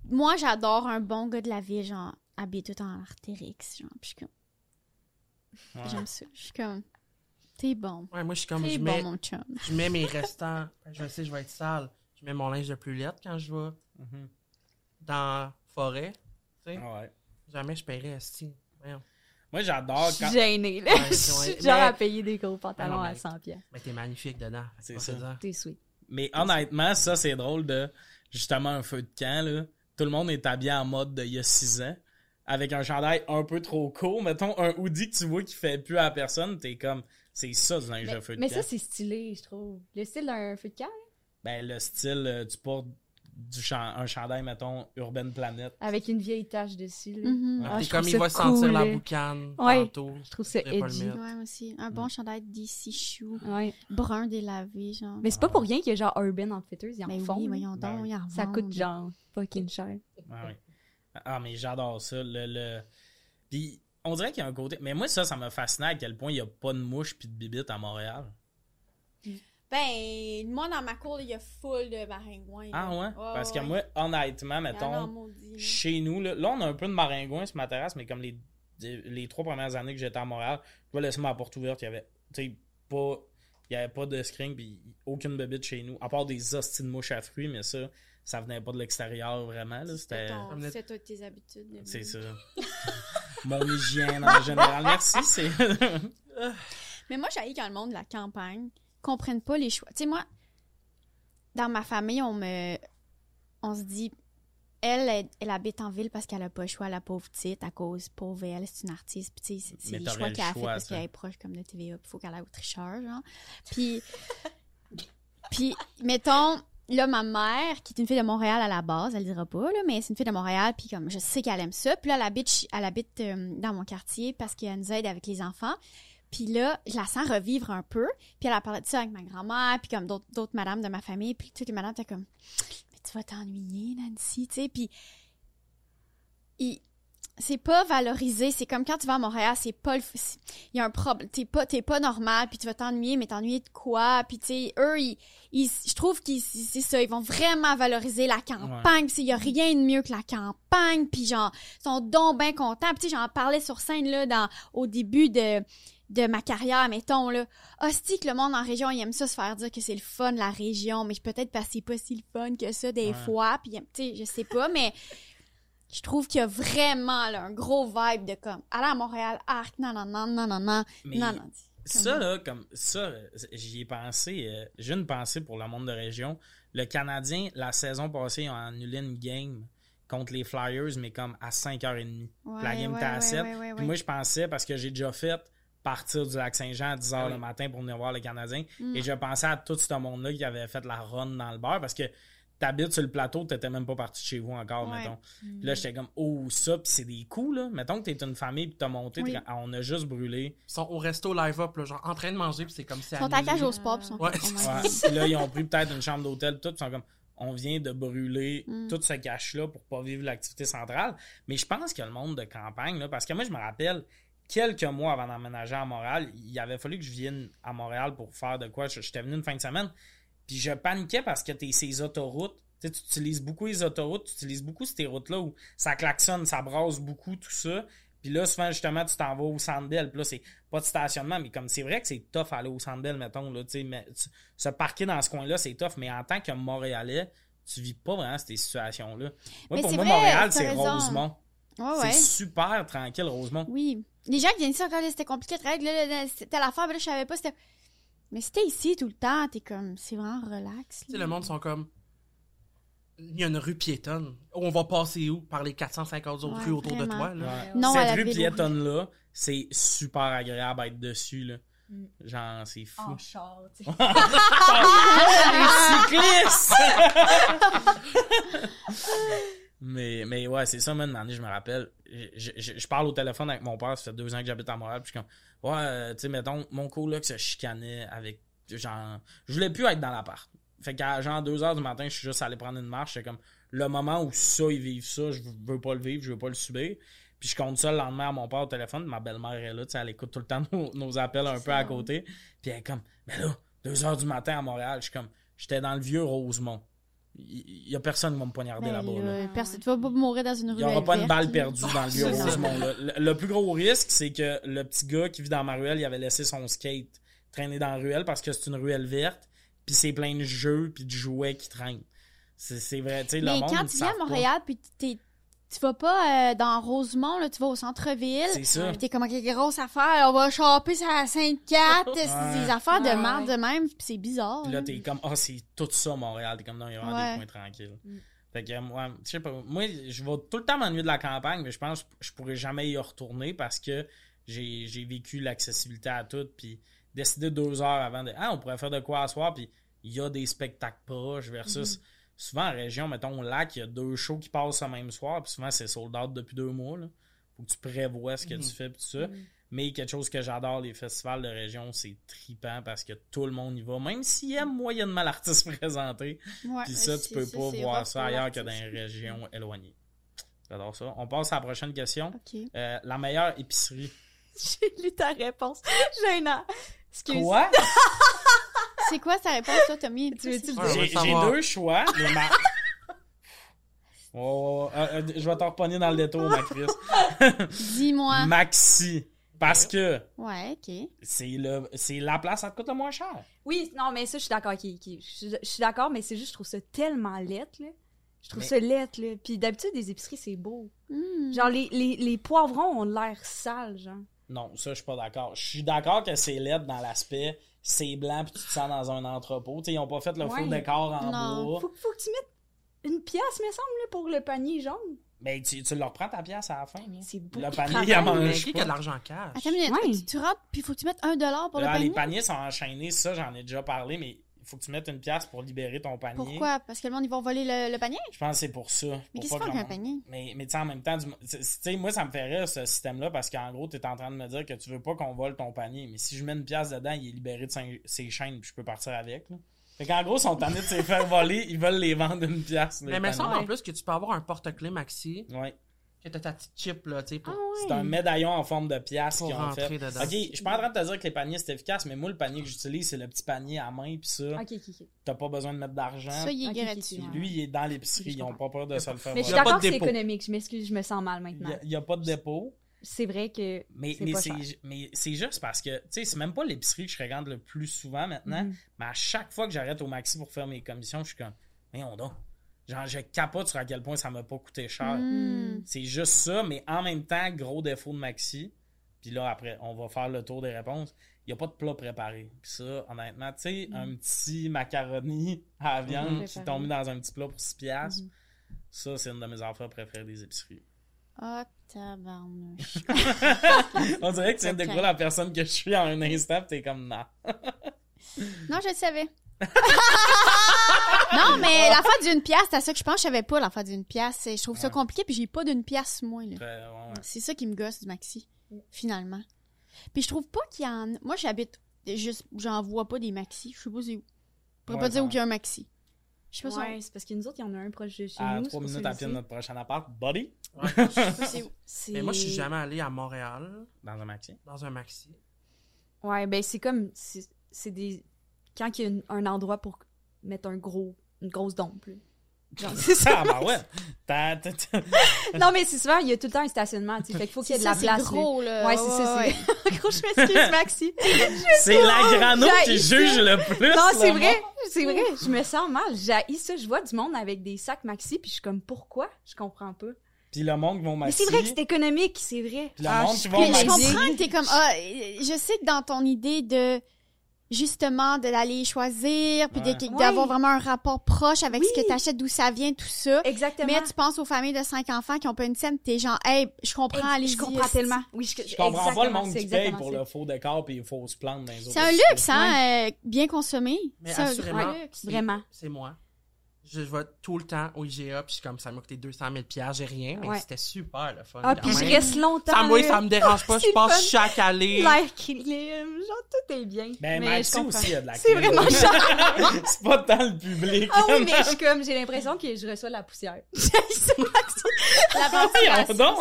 moi, j'adore un bon gars de la ville, genre, habillé tout en artérix, genre, puis je suis comme, Ouais. j'aime ça, je suis comme, t'es bon, Ouais, moi, je suis comme, t'es je bon, mets, mon chum. je mets mes restants, je sais, je vais être sale. Je mets mon linge de plus lettre quand je vais Mhm. dans la forêt. Tu sais, Ouais. jamais je paierais. Voyons. Moi, j'adore Je suis quand. gênée, là. Ouais, Je suis genre Mais- à payer des gros pantalons non, à mais- 100 pièces. Mais t'es magnifique dedans. C'est ça. T'es sweet. Mais honnêtement, ça, c'est drôle de justement un feu de camp. Là. Tout le monde est habillé en mode d'il y a 6 ans. Avec un chandail un peu trop court. Mettons un hoodie que tu vois qui fait plus à personne. T'es comme, c'est ça du linge Mais, de feu de mais camp. ça, c'est stylé, je trouve. Le style d'un feu de camp, là, Ben, le style, euh, tu portes du chan- un chandail, mettons, Urban Planet. avec une vieille tache dessus. Là. Mhm. Ah, comme il va sentir la boucane Ouais. tantôt. Je trouve ça edgy. Ouais, aussi. Un bon chandail d'ici chou, Ouais. brun délavé, genre. Mais c'est pas pour rien qu'il y a genre Urban Outfitters, ils en Mais font. oui, voyons Ben donc, oui. ils en Ça coûte genre fucking cher. Ah, oui. ah mais j'adore ça. Le, le... Puis on dirait qu'il y a un côté. Mais moi, ça, ça m'a fasciné à quel point il n'y a pas de mouches puis de bibites à Montréal. Ben, moi, dans ma cour, il y a full de maringouins. Ah ouais? Parce que moi, honnêtement, mettons, chez nous, là, là, on a un peu de maringouins sur ma terrasse, mais comme les, les trois premières années que j'étais à Montréal, je dois laisser ma porte ouverte, il y avait, tu sais, pas, il y avait pas de screen, puis aucune bébite chez nous, à part des hosties de mouches à fruits, mais ça, ça venait pas de l'extérieur vraiment, là, C'était toi tes habitudes. de c'est ça. Mon hygiène en général. Merci, c'est. Mais moi, j'ai quand le monde de la campagne comprenne pas les choix. Tu sais, moi, dans ma famille, on me. On se dit. Elle, elle, elle habite en ville parce qu'elle a pas le choix, la pauvre petite, à cause pauvre elle, c'est une artiste. Puis, tu sais, c'est- les choix le qu'elle a fait parce qu'elle est proche comme de TVA, puis il faut qu'elle aille au tricheur, genre. Puis. puis, mettons, là, ma mère, qui est une fille de Montréal à la base, elle le dira pas, là, mais c'est une fille de Montréal, puis comme je sais qu'elle aime ça. Puis là, elle habite, elle habite euh, dans mon quartier parce qu'elle nous aide avec les enfants. Puis là, je la sens revivre un peu. Puis elle a parlé de ça avec ma grand-mère, puis comme d'autres madames de ma famille. Puis toutes les madames étaient comme, mais tu vas t'ennuyer, Nancy, tu sais. Puis il- c'est pas valorisé. C'est comme quand tu vas à Montréal, c'est pas le. Il y a un problème. T'es pas, pas normal, puis tu vas t'ennuyer, mais t'ennuyer de quoi? Puis tu sais, eux, ils, ils- je trouve qu'ils, c'est ça, ils vont vraiment valoriser la campagne. Puis il y a rien de mieux que la campagne. Puis genre, ils sont donc bien contents. Puis tu sais, j'en parlais sur scène, là, dans, au début de, de ma carrière, mettons, là. Hostie que le monde en région, il aime ça se faire dire que c'est le fun, la région. Mais peut-être parce que c'est pas si le fun que ça, des Ouais. fois. Puis, tu sais, je sais pas, mais je trouve qu'il y a vraiment là, un gros vibe de comme aller à Montréal, arc, non, non, non, non, non, non, non, non. Ça, là, comme ça, j'y ai pensé. euh, J'ai une pensée pour le monde de région. Le Canadien, la saison passée, ils ont annulé une game contre les Flyers, mais comme à 5h30. Ouais, la game ouais, était à ouais, 7. ouais, ouais, Puis moi, je pensais, parce que j'ai déjà fait partir du lac Saint-Jean à 10h Ah le matin pour venir voir le Canadien. Mm. Et je pensais à tout ce monde-là qui avait fait la run dans le bar parce que t'habites sur le plateau, t'étais même pas parti de chez vous encore, Ouais. mettons. Puis là, j'étais comme, oh, ça, puis c'est des coups, là. Mettons que t'es une famille, puis t'as monté, Oui. ah, on a juste brûlé. Ils sont au resto live up, là, genre en train de manger, puis c'est comme si. Ils sont à cage au sport, puis ils sont Ouais. comme, oh Ouais. Là, ils ont pris peut-être une chambre d'hôtel, puis tout, ils sont comme, on vient de brûler Mm. tout ce cash-là pour pas vivre l'activité centrale. Mais je pense que le monde de campagne, là, parce que moi, je me rappelle, quelques mois avant d'emménager à Montréal, il avait fallu que je vienne à Montréal pour faire de quoi. J'étais venu une fin de semaine, puis je paniquais parce que t'es ces autoroutes. Tu utilises beaucoup les autoroutes, tu utilises beaucoup ces routes-là où ça klaxonne, ça brasse beaucoup, tout ça. Puis là, souvent, justement, tu t'en vas au Centre Bell. Puis là, c'est pas de stationnement, mais comme c'est vrai que c'est tough aller au Centre Bell, mettons, là, mais tu- se parquer dans ce coin-là, c'est tough. Mais en tant que Montréalais, tu vis pas vraiment ces situations-là. Moi, Mais pour moi, vrai, Montréal, c'est raison. Ouais. C'est super tranquille, Rosemont. Oui. Les gens qui viennent ici encore, c'était compliqué de travailler. Là, c'était l'affaire, mais là, je savais pas. C'était... Mais si t'es ici tout le temps, t'es comme, c'est vraiment relax. Tu sais, le monde sont comme. Il y a une rue piétonne. On va passer où? Par les 450 autres Ouais, rues autour de toi. Là. Ouais. Non, Cette rue piétonne-là, c'est super agréable à être dessus, là. Mm. Genre, c'est fou. En char, tu sais. cycliste! mais, mais ouais, c'est ça, man. Année, je me rappelle. Je, je- je parle au téléphone avec mon père, ça fait deux ans que j'habite à Montréal, puis je suis comme, ouais, euh, tu sais, mettons, mon coloc se chicanait avec, genre, je voulais plus être dans l'appart. Fait qu'à genre 2 heures du matin, je suis juste allé prendre une marche. C'est comme, le moment où ça, ils vivent ça, je veux pas le vivre, je veux pas le subir. Puis je compte ça le lendemain à mon père au téléphone. Ma belle-mère est là, tu sais, elle écoute tout le temps nos, nos appels un peu à côté. Puis elle est comme, mais là, 2 heures du matin à Montréal, je suis comme, j'étais dans le vieux Rosemont. Il y, a personne qui va me poignarder Ben, là-bas. là. tu vas pas mourir dans une Il rue n'y aura pas une balle perdue dans le. Rosemont. là. Le, le plus gros risque, c'est que le petit gars qui vit dans ma ruelle, il avait laissé son skate traîner dans la ruelle parce que c'est une ruelle verte, puis c'est plein de jeux puis de jouets qui traînent. C'est vrai, tu sais, le Mais quand tu viens à. Montréal, puis tu vas pas euh, dans Rosemont, là, tu vas au centre-ville. C'est ça. Puis t'es comme, quelle grosse affaire, on va choper ça à Sainte-Cat, c'est des affaires de Ouais, merde de même, puis c'est bizarre. Puis là, là. t'es comme, ah, c'est tout ça, Montréal. T'es comme, non, il y a vraiment Ouais. des coins tranquilles. Mm. Fait que, moi, je sais pas, moi, je vais tout le temps m'ennuyer de la campagne, mais je pense que je pourrais jamais y retourner parce que j'ai j'ai vécu l'accessibilité à tout, puis décider deux heures avant de, ah, on pourrait faire de quoi à soir, puis il y a des spectacles proches versus, souvent en région, mettons, au lac, il y a deux shows qui passent le même soir, puis souvent c'est sold out depuis deux mois, là. Faut que tu prévois ce que Mhm. tu fais, puis tout ça. Mais quelque chose que j'adore, les festivals de région, c'est tripant parce que tout le monde y va, même s'il aime moyennement l'artiste présenté. Ouais, Puis ça, tu peux pas voir ça ailleurs que dans l'artiste. les régions éloignées. J'adore ça. On passe à la prochaine question. Euh, la meilleure épicerie. J'ai lu ta réponse. Gênant. Excuse. Quoi? C'est quoi ta réponse, toi, Tommy? Tu veux-tu le on J'ai deux choix. mais ma- Oh, euh, euh, je vais t'en repogner dans le détour, ma Chris. Dis-moi. Maxi. Parce que Ouais, ok. c'est le c'est la place ça te coûte le moins cher. Oui, non, mais ça, je suis d'accord. qui- qui- Je suis- je suis d'accord, mais c'est juste, je trouve ça tellement lettre, là. Je trouve Mais- ça lettre, là. Puis d'habitude, les épiceries, c'est beau. Hmm. Genre, les, les, les poivrons ont l'air sales, genre. Non, ça, je suis pas d'accord. Je suis d'accord que c'est laid dans l'aspect c'est blanc puis tu te sens dans un entrepôt. Tu sais, ils ont pas fait le Ouais. faux décor en Non. bois. Faut, faut que tu mettes une pièce, me semble, là, pour le panier jaune. Mais tu, tu leur prends ta pièce à la fin. C'est beau. Le panier, il en Mais mange qui qui a de l'argent en cash Attends minute, Ouais. tu, tu rentres, puis faut que tu mettes un dollar pour le Là, panier? les paniers sont enchaînés, ça, j'en ai déjà parlé, mais faut que tu mettes une pièce pour libérer ton panier. Pourquoi? Parce que le monde, ils vont voler le, le panier? Je pense que c'est pour ça. Mais qu'est-ce avec le un panier? Mais, mais tu sais, en même temps, tu sais, moi, ça me fait rire, ce système-là, parce qu'en gros, tu es en train de me dire que tu veux pas qu'on vole ton panier. Mais si je mets une pièce dedans, il est libéré de ses- ses chaînes, puis je peux partir avec. Là. Fait qu'en gros, ils sont tannés de se faire voler, ils veulent les vendre une pièce. Mais il me semble en plus que tu peux avoir un porte-clés maxi, Ouais. Que t'as ta petite chip, là, tu sais, pour... Ah C'est un médaillon en forme de pièce qu'ils ont fait. dedans. Ok, je suis pas en train de te dire que les paniers c'est efficace, mais moi, le panier que j'utilise, c'est le petit panier à main, puis ça, Ok, ok, ok. t'as pas besoin de mettre d'argent. Ça, il est gratuit. ok. Lui, il est dans l'épicerie, ils ont pas peur de se le faire Mais je suis d'accord que c'est dépôt. économique. Je m'excuse, je me sens mal maintenant. il y a pas de dépôt. C'est vrai que. Mais, C'est mais juste parce que, tu sais, c'est même pas l'épicerie que je fréquente le plus souvent maintenant, Mhm. mais à chaque fois que j'arrête au maxi pour faire mes commissions, je suis comme, mais on donc. Genre, je capote sur à quel point ça m'a pas coûté cher. Hmm. C'est juste ça, mais en même temps, gros défaut de maxi. Puis là, après, on va faire le tour des réponses. Il n'y a pas de plat préparé. Puis ça, honnêtement, tu sais, un petit macaroni à la viande qui tombe dans un petit plat pour 6 piastres, Mhm. ça, c'est une de mes affaires préférées des épiceries. Oh, tabarnouche. On dirait que tu viens de découvrir la personne que je suis en un instant, t'es comme, non. Non, je le savais. Non, mais l'affaire d'une pièce, c'est à ça que je pense. Je savais pas l'affaire d'une pièce. C'est- Je trouve ça compliqué, puis j'ai pas d'une pièce, moi. Là. Très- ouais, ouais. C'est ça qui me gosse du maxi, finalement. Puis je trouve pas qu'il y en... Moi, j'habite juste... J'en vois pas des maxi. Je sais pas c'est où. Je pourrais Ouais, pas dire où il y a un maxi. Je sais pas, Ouais, c'est parce que nous autres, il y en a un proche de chez À nous. pour minutes à que pied de notre prochain appart, buddy, Ouais. je sais pas c'est où. Mais moi, je suis jamais allé à Montréal, dans un maxi. dans un maxi. Ouais, ben c'est comme. C'est des. Quand il y a une- un endroit pour mettre un gros. Une grosse dompe, c'est ça. Ah, bah ouais. Non, mais c'est souvent, il y a tout le temps un stationnement, tu sais. Fait qu'il faut qu'il y ait de la place. c'est gros, là. Ouais, c'est ça, ouais. c'est. gros, je m'excuse, Maxi. C'est la grano qui juge le plus. Non, c'est vrai, c'est vrai. Je me sens mal. J'ai ça. Je vois du monde avec des sacs Maxi, puis je suis comme, pourquoi? Je comprends pas. Puis le monde qui va au Mais maxi. c'est vrai que c'est économique, c'est vrai. Puis le Ah, monde je qui au Puis je maxi. comprends que t'es comme ah, je sais que dans ton idée de justement de l'aller choisir puis Ouais. d'avoir vraiment un rapport proche avec ce que t'achètes, d'où ça vient, tout ça. Exactement. Mais tu penses aux familles de cinq enfants qui ont pas une scène, t'es genre hey, je comprends, allez je comprends tellement. Oui, je, Je comprends pas le monde c'est qui paye pour ça. le faux décor puis les fausses plantes dans les autres. C'est un luxe, hein, euh, bien consommé. Mais C'est un luxe. Vraiment. C'est moi. Je vais tout le temps au IGA, puis je suis comme ça m'a coûté 200 000 j'ai rien, mais Ouais. c'était super le fun. Ah, puis je reste longtemps. Ça, moi, ça me dérange pas, je passe chaque allée. L'air clean, genre tout est bien. Ben, mais Maxi je comprends. aussi, il y a de la C'est vraiment cher. c'est pas tant le public. Ah oui, mais je suis comme, j'ai l'impression que je reçois de la poussière. La donc.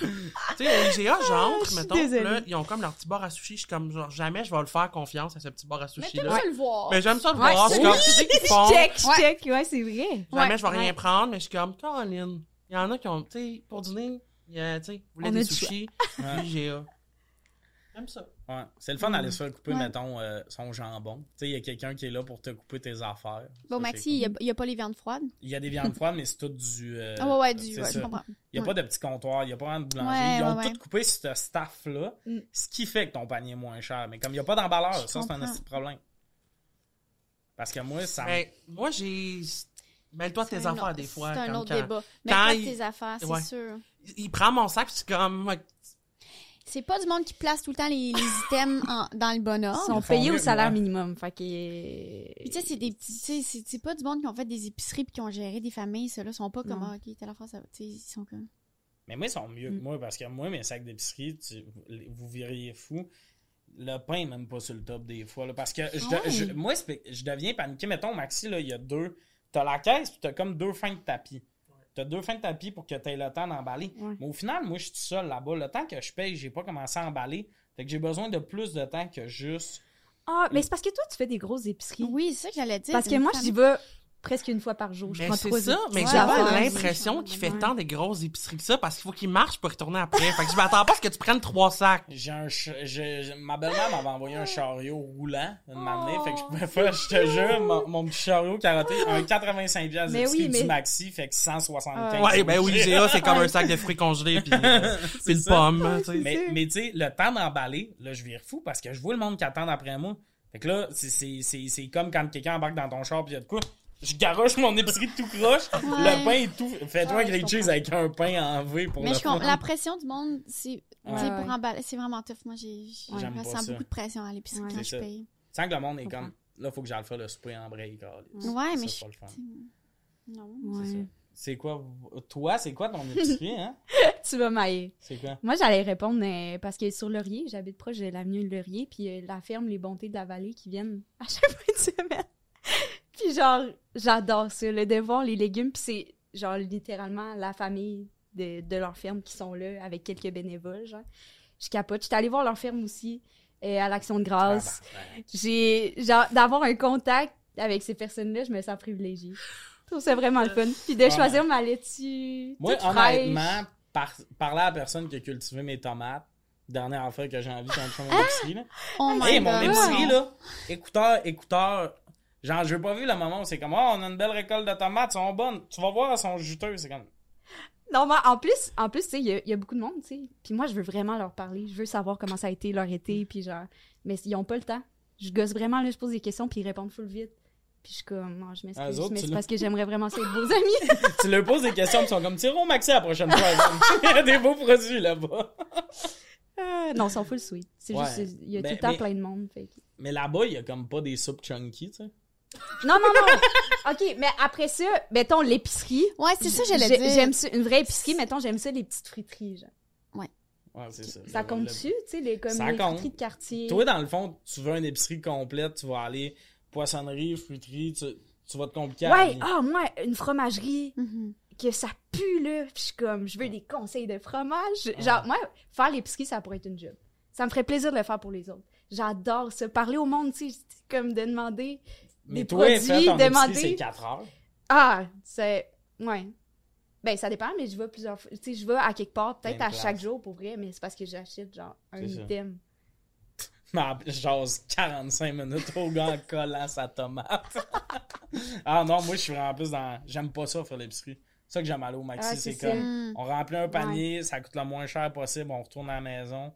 Tu sais, au IGA, j'entre, Ah, mettons, là, ils ont comme leur petit bar à sushi. Je suis comme, genre, jamais je vais le faire confiance à ce petit bar à Mais sushi t'aimes là. ça le voir. Mais j'aime ça le Ouais, voir. c'est comme, tu sais qu'ils font. Je check, je check. Ouais, c'est vrai. Jamais Ouais. je vais rien Ouais. prendre, mais je suis comme, Caroline. Il y en a qui ont, tu sais, pour dîner, il y a, tu sais, vous voulez des sushis. IGA. J'aime ça. Ouais. C'est le fun d'aller se faire couper, Ouais. mettons, euh, son jambon. Tu sais, il y a quelqu'un qui est là pour te couper tes affaires. Bon, Ça, Maxi, il y, a- pas les viandes froides? Il y a des viandes froides, mais c'est tout du. euh, Ah ouais, ouais, du, c'est ouais, je ça. comprends. Il n'y a Ouais. pas de petit comptoir, il n'y a pas vraiment de boulangerie. Ouais, Ils ont ouais, tout coupé ce staff-là, Mm. ce qui fait que ton panier est moins cher. Mais comme il n'y a pas d'emballeur, ça, c'est un petit problème. Parce que moi, ça. me- Mais moi, j'ai. Mêle-toi tes affaires autre- des fois. C'est un autre quand- débat. Il- tes affaires, c'est Ouais. sûr. Il prend mon sac, puis c'est comme. C'est pas du monde qui place tout le temps les, les items en- dans le bon Ils ordre. sont font payés au salaire minimum. Fait que. Puis tu sais, c'est des petits, tu sais, c'est c'est pas du monde qui ont fait des épiceries puis qui ont géré des familles, ceux-là sont pas comme Non. ah, ok, telle affaire ça va, tu sais, ils sont comme Mais moi, ils sont mieux que Mm. moi parce que moi, mes sacs d'épicerie, tu- vous verriez fou. Le pain est même pas sur le top des fois. là, parce que je, ouais? je- moi, c'est- je deviens paniqué. Mettons, Maxi, là, il y a deux. T'as la caisse, puis t'as comme deux fins de tapis. T'as deux fins de tapis pour que t'aies le temps d'emballer. Ouais. Mais au final, moi, je suis tout seul là-bas. Le temps que je paye, j'ai pas commencé à emballer. Fait que j'ai besoin de plus de temps que juste. Ah, mais c'est parce que toi, tu fais des grosses épiceries. Oui, c'est ça que j'allais dire. Parce que moi, famille. j'y vais presque une fois par jour. Je Mais prends trois ça, mais Ouais, ouais, l'impression qu'il fait Ouais. tant des grosses épiceries que ça parce qu'il faut qu'il marche pour retourner après. fait que je m'attends pas à ce que tu prennes trois sacs. J'ai un ch- j'ai- j'ai- ma belle-mère m'avait envoyé un chariot roulant une matinée, fait que je pouvais faire, je te jure, mon, mon petit chariot carotté, un 85 pièces Mais oui, du maxi, fait que 175. Ouais, ben oui, GA, c'est comme un sac de fruits congelés puis, euh, puis une ça. pomme. Mais, mais tu sais, le temps d'emballer, là, je vire fou parce que je vois le monde qui attend après moi. Fait que là, c'est- c'est c'est- c'est comme quand quelqu'un embarque dans ton char pis il y a de quoi. Je garoche mon épicerie tout croche, le pain est tout. Fais-toi un grilled cheese avec un pain en V pour Mais le je la pression du monde, c'est Ouais, pour emballer, c'est vraiment tough. Moi, j'ai je ressens beaucoup de pression à l'épicerie Ouais. quand C'est je ça. paye. Tu sens que le monde est comme. là, faut que j'aille faire le souper en break. Ouais, Ça, mais je- pas le fun. Non. C'est ça. Ouais. C'est quoi, toi, c'est quoi ton épicerie, hein? Tu vas m'ailler. C'est quoi? Moi, j'allais répondre euh, parce que sur Laurier, j'habite proche de l'avenue Laurier, puis euh, la ferme Les Bontés de la Vallée qui viennent à chaque fin de semaine. Puis genre, j'adore ça, le de voir les légumes, puis c'est genre littéralement la famille de, de leur ferme qui sont là avec quelques bénévoles, genre. Je capote. J'étais allée voir leur ferme aussi euh, à l'Action de grâce. Ah, ben, J'ai genre d'avoir un contact avec ces personnes-là, je me sens privilégiée. Je trouve ça vraiment le fun. Puis de Ouais. choisir ma laitue. Moi, honnêtement, par- parler à la personne qui a cultivé mes tomates, dernière affaire que j'ai envie quand je fais mon épicerie, là. Oh my mon God. épicerie, là, écouteur, écouteur, genre, j'ai pas vu le moment où c'est comme, oh, on a une belle récolte de tomates, elles sont bonnes. Tu vas voir, elles sont juteuses. C'est comme, Non, mais en plus, en plus, tu sais, il y, a- il y a beaucoup de monde, tu sais. Puis moi, je veux vraiment leur parler. Je veux savoir comment ça a été leur été, puis genre... Mais ils ont pas le temps. Je gosse vraiment, là, je pose des questions, puis ils répondent full vite. Puis je suis comme, non, je Ah, m'excuse, mais c'est parce que j'aimerais vraiment ça être vos amis. tu leur poses des questions, ils sont comme, tire Maxi la prochaine fois. Il y a des beaux produits là-bas. Euh, non, ils sont full sweet. C'est Ouais. juste, il y a Ben, tout le temps mais- plein de monde, fait Mais là-bas, il y a comme pas des soupes chunky, tu sais. Non, non, non! OK, mais après ça, mettons l'épicerie. Ouais, c'est ça, j'allais J'ai- dire. J'aime ça, une vraie épicerie, mettons, j'aime ça, les petites friteries, genre. Ouais, c'est ça. Ça compte-tu, tu sais, les, comme Ça les compte. friteries de quartier? Toi, dans le fond, tu veux une épicerie complète, tu vas aller poissonnerie, fruiterie, tu, tu vas te compliquer Ouais, ah, moi, une fromagerie. Mhm. que ça pue, là. Puis je suis comme, je veux des conseils de fromage. Genre, moi, faire l'épicerie, ça pourrait être une job. Ça me ferait plaisir de le faire pour les autres. J'adore ça. Parler au monde, tu sais, comme de demander. Mais des toi, produits, épicerie, c'est 4 heures. Ah, c'est. Ouais. Ben, ça dépend, mais je vais plusieurs fois. Tu sais, je vais à quelque part, peut-être à chaque jour pour vrai, mais c'est parce que j'achète, genre, un item. J'ose 45 minutes au gars en collant sa tomate. ah non, moi, je suis vraiment plus dans. J'aime pas ça, faire l'épicerie. C'est ça que j'aime aller au maxi, Ah, c'est ça. comme. Mm. On remplit un panier, ça coûte le moins cher possible, on retourne à la maison.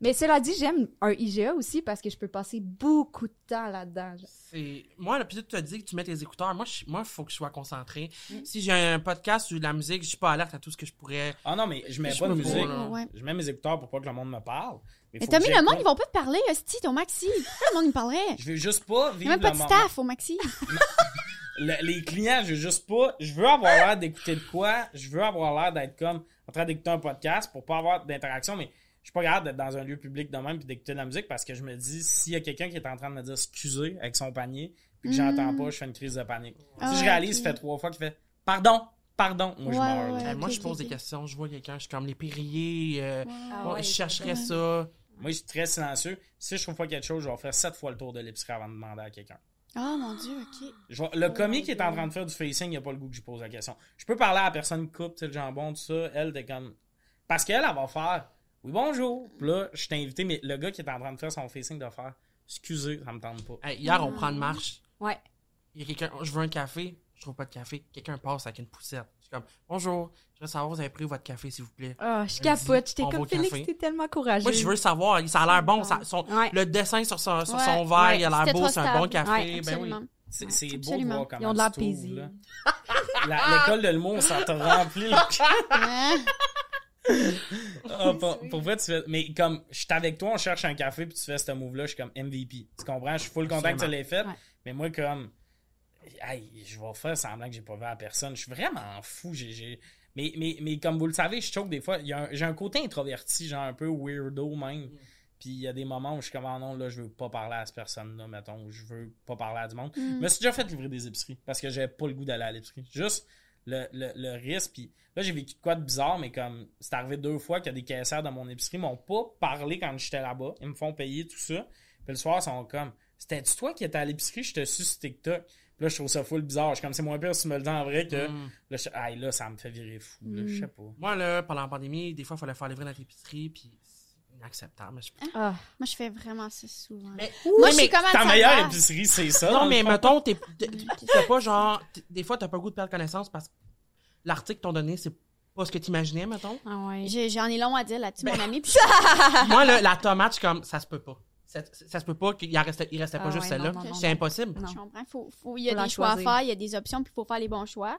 Mais cela dit, j'aime un IGA aussi parce que je peux passer beaucoup de temps là-dedans. C'est... Moi, puis tu te dis que tu mets tes écouteurs. Moi, il moi, faut que je sois concentré. Mm. Si j'ai un podcast ou de la musique, je suis pas alerte à tout ce que je pourrais. Ah non, mais je mets Je pas de musique. Ouais. Je mets mes écouteurs pour pas que le monde me parle. Mais t'as mis le monde, ils vont pas te parler, hostie, ton maxi. Pourquoi le monde, il parlerait? Je veux juste pas Il vivre y a même pas de staff au maxi. Le- les clients, je veux juste pas. Je veux avoir l'air d'écouter de quoi. Je veux avoir l'air d'être comme en train d'écouter un podcast pour pas avoir d'interaction, mais je suis pas capable d'être dans un lieu public de même puis d'écouter de la musique parce que je me dis s'il y a quelqu'un qui est en train de me dire excusez avec son panier puis que j'entends Mm. pas, je fais une crise de panique. Ah, si je réalise, ok. ça fait trois fois qu'il fait pardon, pardon, moi je meurs. ouais. Moi, je pose des questions. Je vois quelqu'un, je suis comme les périers. euh, Ah ouais, je chercherais ça. Moi, je suis très silencieux. Si je trouve pas quelque chose, je vais faire sept fois le tour de l'épicerie avant de demander à quelqu'un. Oh mon dieu, ok. Je le commis qui est en train de faire du facing, il a pas le goût que je pose la question. Je peux parler à la personne qui coupe tu sais, le jambon, tout ça. Elle, t'es comme. Parce qu'elle, elle va faire Oui, bonjour. Puis là, je t'ai invité, mais le gars qui est en train de faire son facing de faire Excusez, ça me tente pas. Hey, hier, on prend une marche. Ouais. Il y a quelqu'un, je veux un café. Je trouve pas de café. Quelqu'un passe avec une poussette. Je suis comme, bonjour, je veux savoir, vous avez pris votre café, s'il vous plaît? Ah, je Vas-y, capote. J'étais comme Félix, t'es tellement courageux. Moi, je veux savoir. Ça a l'air bon. Ça, son- Ouais. Le dessin sur son, sur Ouais, son verre, ouais, il a l'air beau. C'est un bon café. Ouais, ben oui. C'est beau de voir comment Ils ont de la tu t'ouvres, paisible. L'école de l'humour, ça te remplit le Hein? Ah, pour, pour vrai, tu fais. Mais comme, je suis avec toi, on cherche un café, puis tu fais ce move-là, je suis comme MVP. Tu comprends? Je suis full content que tu l'aies fait. Ouais. Mais moi, comme. Hey, je vais faire semblant que j'ai pas vu à personne. Je suis vraiment fou. J'ai, Mais, mais, mais comme vous le savez, je choque des fois. J'ai un côté introverti, genre un peu weirdo même. Puis il y a des moments où je suis comme, ah non, là, je veux pas parler à cette personne-là, mettons, ou je veux pas parler à du monde. Mm. Je me suis déjà fait livrer des épiceries parce que j'avais pas le goût d'aller à l'épicerie. Juste le, le, le risque. Puis là, j'ai vécu de quoi de bizarre, mais comme c'est arrivé deux fois qu'il y a des caissières de mon épicerie m'ont pas parlé quand j'étais là-bas. Ils me font payer tout ça. Puis le soir, ils sont comme, c'était-tu toi qui étais à l'épicerie? Je te suis sur TikTok. Puis là, je trouve ça full bizarre. Je suis comme, c'est moins pire si tu me le dis en vrai que. Mm. Là, je... Aïe, là, ça me fait virer fou. là. Je sais pas. Moi, là, pendant la pandémie, des fois, il fallait faire livrer notre épisserie, puis inacceptable. Je- Ah. Moi, je fais vraiment ça souvent. Mais, Moi, je suis comme Ta ça meilleure va. épicerie, c'est ça. Non, mais mettons, t'es pas genre. Des fois, t'as pas le goût de perdre connaissance parce que l'article t'ont donné, c'est pas ce que t'imaginais, mettons. Ah ouais. J'en ai long à dire là-dessus, Ben- mon ami. Puis Moi, là, la tomate, je suis comme, ça se peut pas. Ça, ça se peut pas qu'il restait, il restait pas Ah juste ouais, celle-là. C'est impossible. Non. je comprends. Faut, faut, il y a Faut des choix à faire, il y a des options, puis il faut faire les bons choix.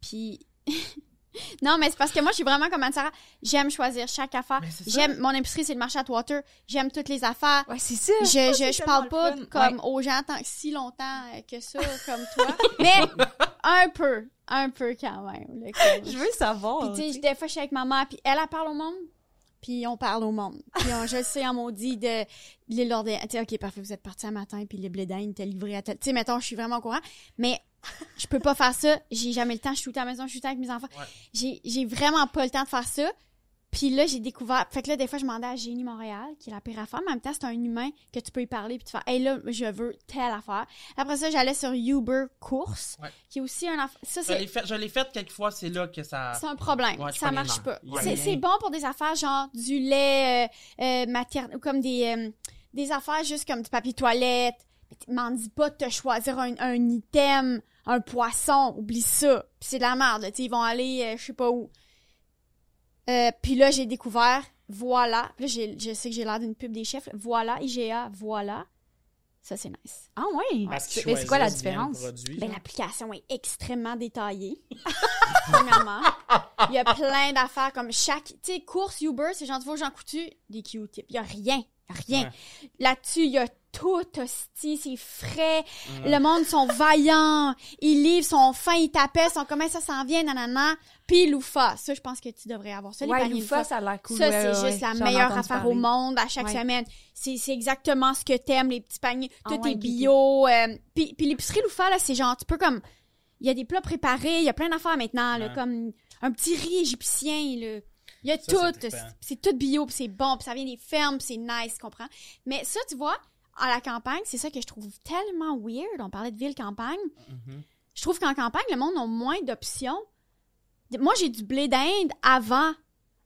Puis Non, mais c'est parce que moi, je suis vraiment comme Anne-Sarah. J'aime choisir chaque affaire. J'aime, mon épicerie, c'est le marché à Water. J'aime toutes les affaires. Ouais, c'est ça. Je, Ça, je, je parle pas comme Ouais. aux gens tant, si longtemps euh, que ça, comme toi. Mais un peu. Un peu quand même. là, comme- Je veux savoir. Puis, tu sais, des fois, je suis avec ma mère, puis elle, elle parle au monde, puis on parle au monde. Puis on, je sais en maudit de, de l'île d'Orléans. OK, parfait, vous êtes parti un matin, puis le blé d'Inde était livré à tel... Tu sais, mettons, je suis vraiment au courant, mais je peux pas faire ça. J'ai jamais le temps. Je suis tout à la maison, je suis tout avec mes enfants. Ouais. J'ai, vraiment pas le temps de faire ça. Puis là, j'ai découvert... Fait que là, des fois, je demandais à Génie Montréal, qui est la pire affaire, mais en même temps, c'est un humain que tu peux y parler, puis tu fais « Hey, là, je veux telle affaire. » Après ça, j'allais sur Uber Course, Ouais. qui est aussi un... aff- Ça, Je c'est... l'ai fait, je l'ai fait quelques fois, c'est là que ça. C'est un problème. Ouais, ça marche pas. C'est, Ouais. c'est bon pour des affaires genre du lait euh, euh, materne ou comme des, euh, des affaires juste comme du papier toilette. M'en dis pas de te choisir un, un item, un poisson, oublie ça. Puis c'est de la merde, tu sais, ils vont aller euh, je sais pas où. Euh, puis là, j'ai découvert, voilà. Puis là, j'ai- je sais que j'ai l'air d'une pub des chefs. là. Voilà, IGA, voilà. Ça, c'est nice. Ah ouais. Parce qu'ils Mais c'est quoi la différence? produit, Ben, l'application est extrêmement détaillée. Premièrement. Il y a plein d'affaires comme chaque. Tu sais, course Uber, c'est genre, tu au Jean Coutu, des Q-tips. Il y a rien. Il y a rien. Ouais. Là-dessus, il y a tout, hostie, c'est frais. Le monde sont vaillants. Ils livrent, sont fins, ils t'appellent, sont comment ça s'en vient, nanana. Puis Loufa. Ça, je pense que tu devrais avoir ça. les Ouais, paniers Loufa, ça a l'air cool. Ça, ouais, c'est ouais, juste ouais. la meilleure affaire parler. au monde à chaque Ouais. semaine. C'est c'est exactement ce que t'aimes, les petits paniers. Ah Tout est bio. euh, puis puis l'épicerie Loufa, là, c'est genre, tu peux comme... Il y a des plats préparés, il y a plein d'affaires maintenant, là, Ouais. comme un petit riz égyptien, là. Il y a Ça, tout. c'est- C'est tout bio, puis c'est bon, puis ça vient des fermes, puis c'est nice, tu comprends? Mais ça, tu vois, à la campagne, c'est ça que je trouve tellement weird. On parlait de ville-campagne. Mhm. Je trouve qu'en campagne, le monde a moins d'options. Moi, j'ai du blé d'Inde avant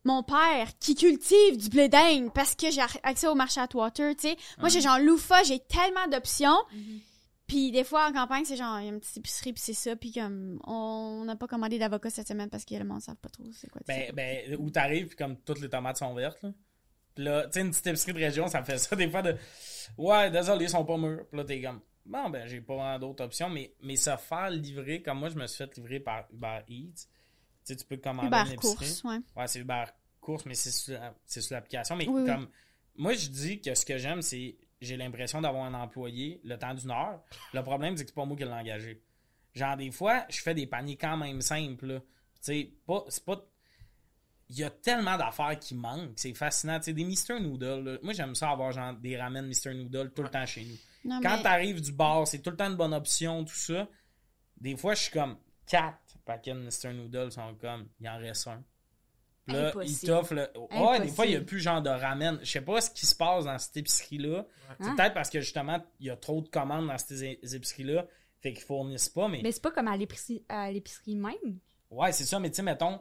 mon père qui cultive du blé d'Inde parce que j'ai accès au marché à Water, tu sais. Moi, j'ai genre Loufa, j'ai tellement d'options. Mhm. Puis des fois, en campagne, c'est genre, il y a une petite épicerie, puis c'est ça. Puis comme, on n'a pas commandé d'avocat cette semaine parce que le monde ne savent pas trop c'est quoi. Ben, ben, où t'arrives, puis comme toutes les tomates sont vertes, là. Puis là, tu sais, une petite épicerie de région, ça me fait ça des fois de. Ouais, désolé, ils sont pas mûrs. Puis là, t'es comme. Bon, ben, j'ai pas vraiment d'autres options, mais, mais se faire livrer, comme moi, je me suis fait livrer par Uber Eats. Tu sais, tu peux commander Uber une épicerie. course, ouais. Ouais, c'est Uber course, mais c'est sur, l'application. Mais Oui, oui. comme. Moi, je dis que ce que j'aime, c'est. J'ai l'impression d'avoir un employé le temps d'une heure. Le problème, c'est que c'est pas moi qui l'ai engagé. Genre, des fois, je fais des paniers quand même simples. Tu sais, pas, c'est pas. Il y a tellement d'affaires qui manquent. C'est fascinant. Tu sais, des Mr. Noodle, là. Moi, j'aime ça avoir genre des ramen Mr. Noodle tout le temps chez nous. Non, Quand mais- t'arrives du bar, c'est tout le temps une bonne option, tout ça. Des fois, je suis comme quatre paquets de Mr. Noodle sont comme, il en reste un. Là, ils Impossible. le. Ouais, des fois, il n'y a plus genre de ramen. Je sais pas ce qui se passe dans cette épicerie-là. C'est Hein? peut-être parce que justement, il y a trop de commandes dans ces épiceries-là. Fait qu'ils fournissent pas, mais. Mais c'est pas comme à l'épicerie, à l'épicerie même? Ouais, c'est ça, mais tu sais, mettons,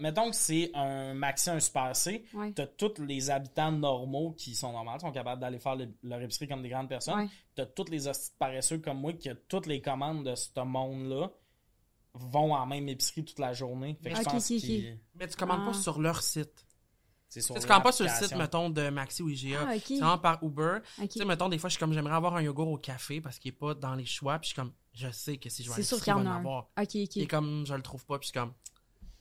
mettons que c'est un maxi, un super C. Ouais. T'as tous les habitants normaux qui sont normaux, sont capables d'aller faire le- leur épicerie comme des grandes personnes. Ouais. T'as tous les paresseux comme moi qui a toutes les commandes de ce monde-là vont en même épicerie toute la journée. Fait que je pense Mais tu commandes Ah. pas sur leur site. c'est Tu sais, tu commandes pas sur le site, mettons, de Maxi ou IGA. Ah. C'est vraiment par Uber. Tu sais, mettons, des fois, je suis comme, j'aimerais avoir un yogourt au café parce qu'il est pas dans les choix. Puis je suis comme, je sais que si je vais à l'épicerie, qu'il y il va en avoir. Et comme, je le trouve pas. Puis je suis comme,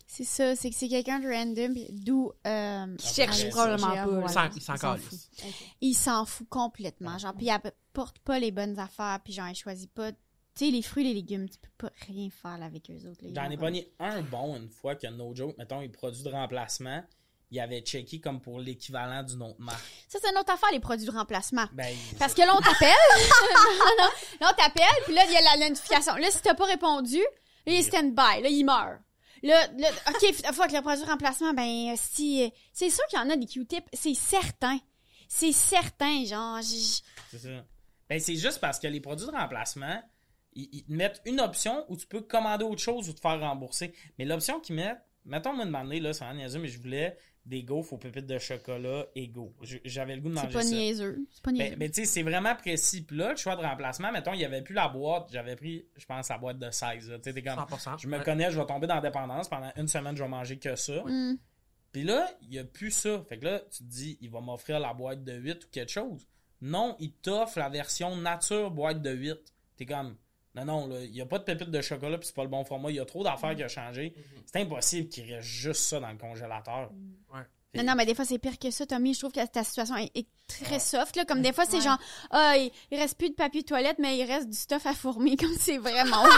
C'est ça, c'est que c'est quelqu'un de random, puis d'où... Euh, Qui cherche probablement pas. il s'en- il Il fout. il s'en fout complètement. Genre, puis il apporte pas les bonnes affaires, puis genre, il choisit pas... Tu sais, les fruits, les légumes, tu peux pas rien faire là, avec eux autres. J'en ai pogné un bon une fois que no joke, mettons, les produits de remplacement, il avait checké comme pour l'équivalent d'une autre marque. Ça, c'est une autre affaire, les produits de remplacement. Ben, il- Parce que là, on t'appelle. non, non. Là, on t'appelle, puis là, il y a la notification. Là, si t'as pas répondu, là, il est stand-by. Là, il meurt. Là, là OK, fuck, le produit remplacement, ben, si... C'est sûr qu'il y en a des Q-tips, c'est certain. C'est certain, genre... C'est ça. Ben, c'est juste parce que les produits de remplacement, ils, te mettent une option où tu peux commander autre chose ou te faire rembourser. Mais l'option qu'ils mettent, mettons, moi, demander, là, c'est niaiseux, mais je voulais des gaufres aux pépites de chocolat égaux. J'avais le goût de C'est manger pas ça. niaiseux. C'est pas niaiseux. Ben, ben, tu sais, c'est vraiment précis. Puis là, le choix de remplacement, mettons, il n'y avait plus la boîte. J'avais pris, je pense, la boîte de 16. là. Tu sais, t'es comme, 100%. je me connais, je vais tomber dans la dépendance. Pendant une semaine, je vais manger que ça. Hmm. Puis là, il n'y a plus ça. Fait que là, tu te dis, il va m'offrir la boîte de 8 ou quelque chose. Non, il t'offre la version nature boîte de 8. T'es comme, non, non, là, il n'y a pas de pépites de chocolat, puis c'est pas le bon format. Il y a trop d'affaires qui ont changé. C'est impossible qu'il reste juste ça dans le congélateur. Non, non, mais des fois, c'est pire que ça, Tommy. Je trouve que ta situation est, est très soft. Là. Comme des fois, c'est Ouais. genre, ah, il, il reste plus de papier de toilette, mais il reste du stuff à fourmis. Comme c'est vraiment. ouais,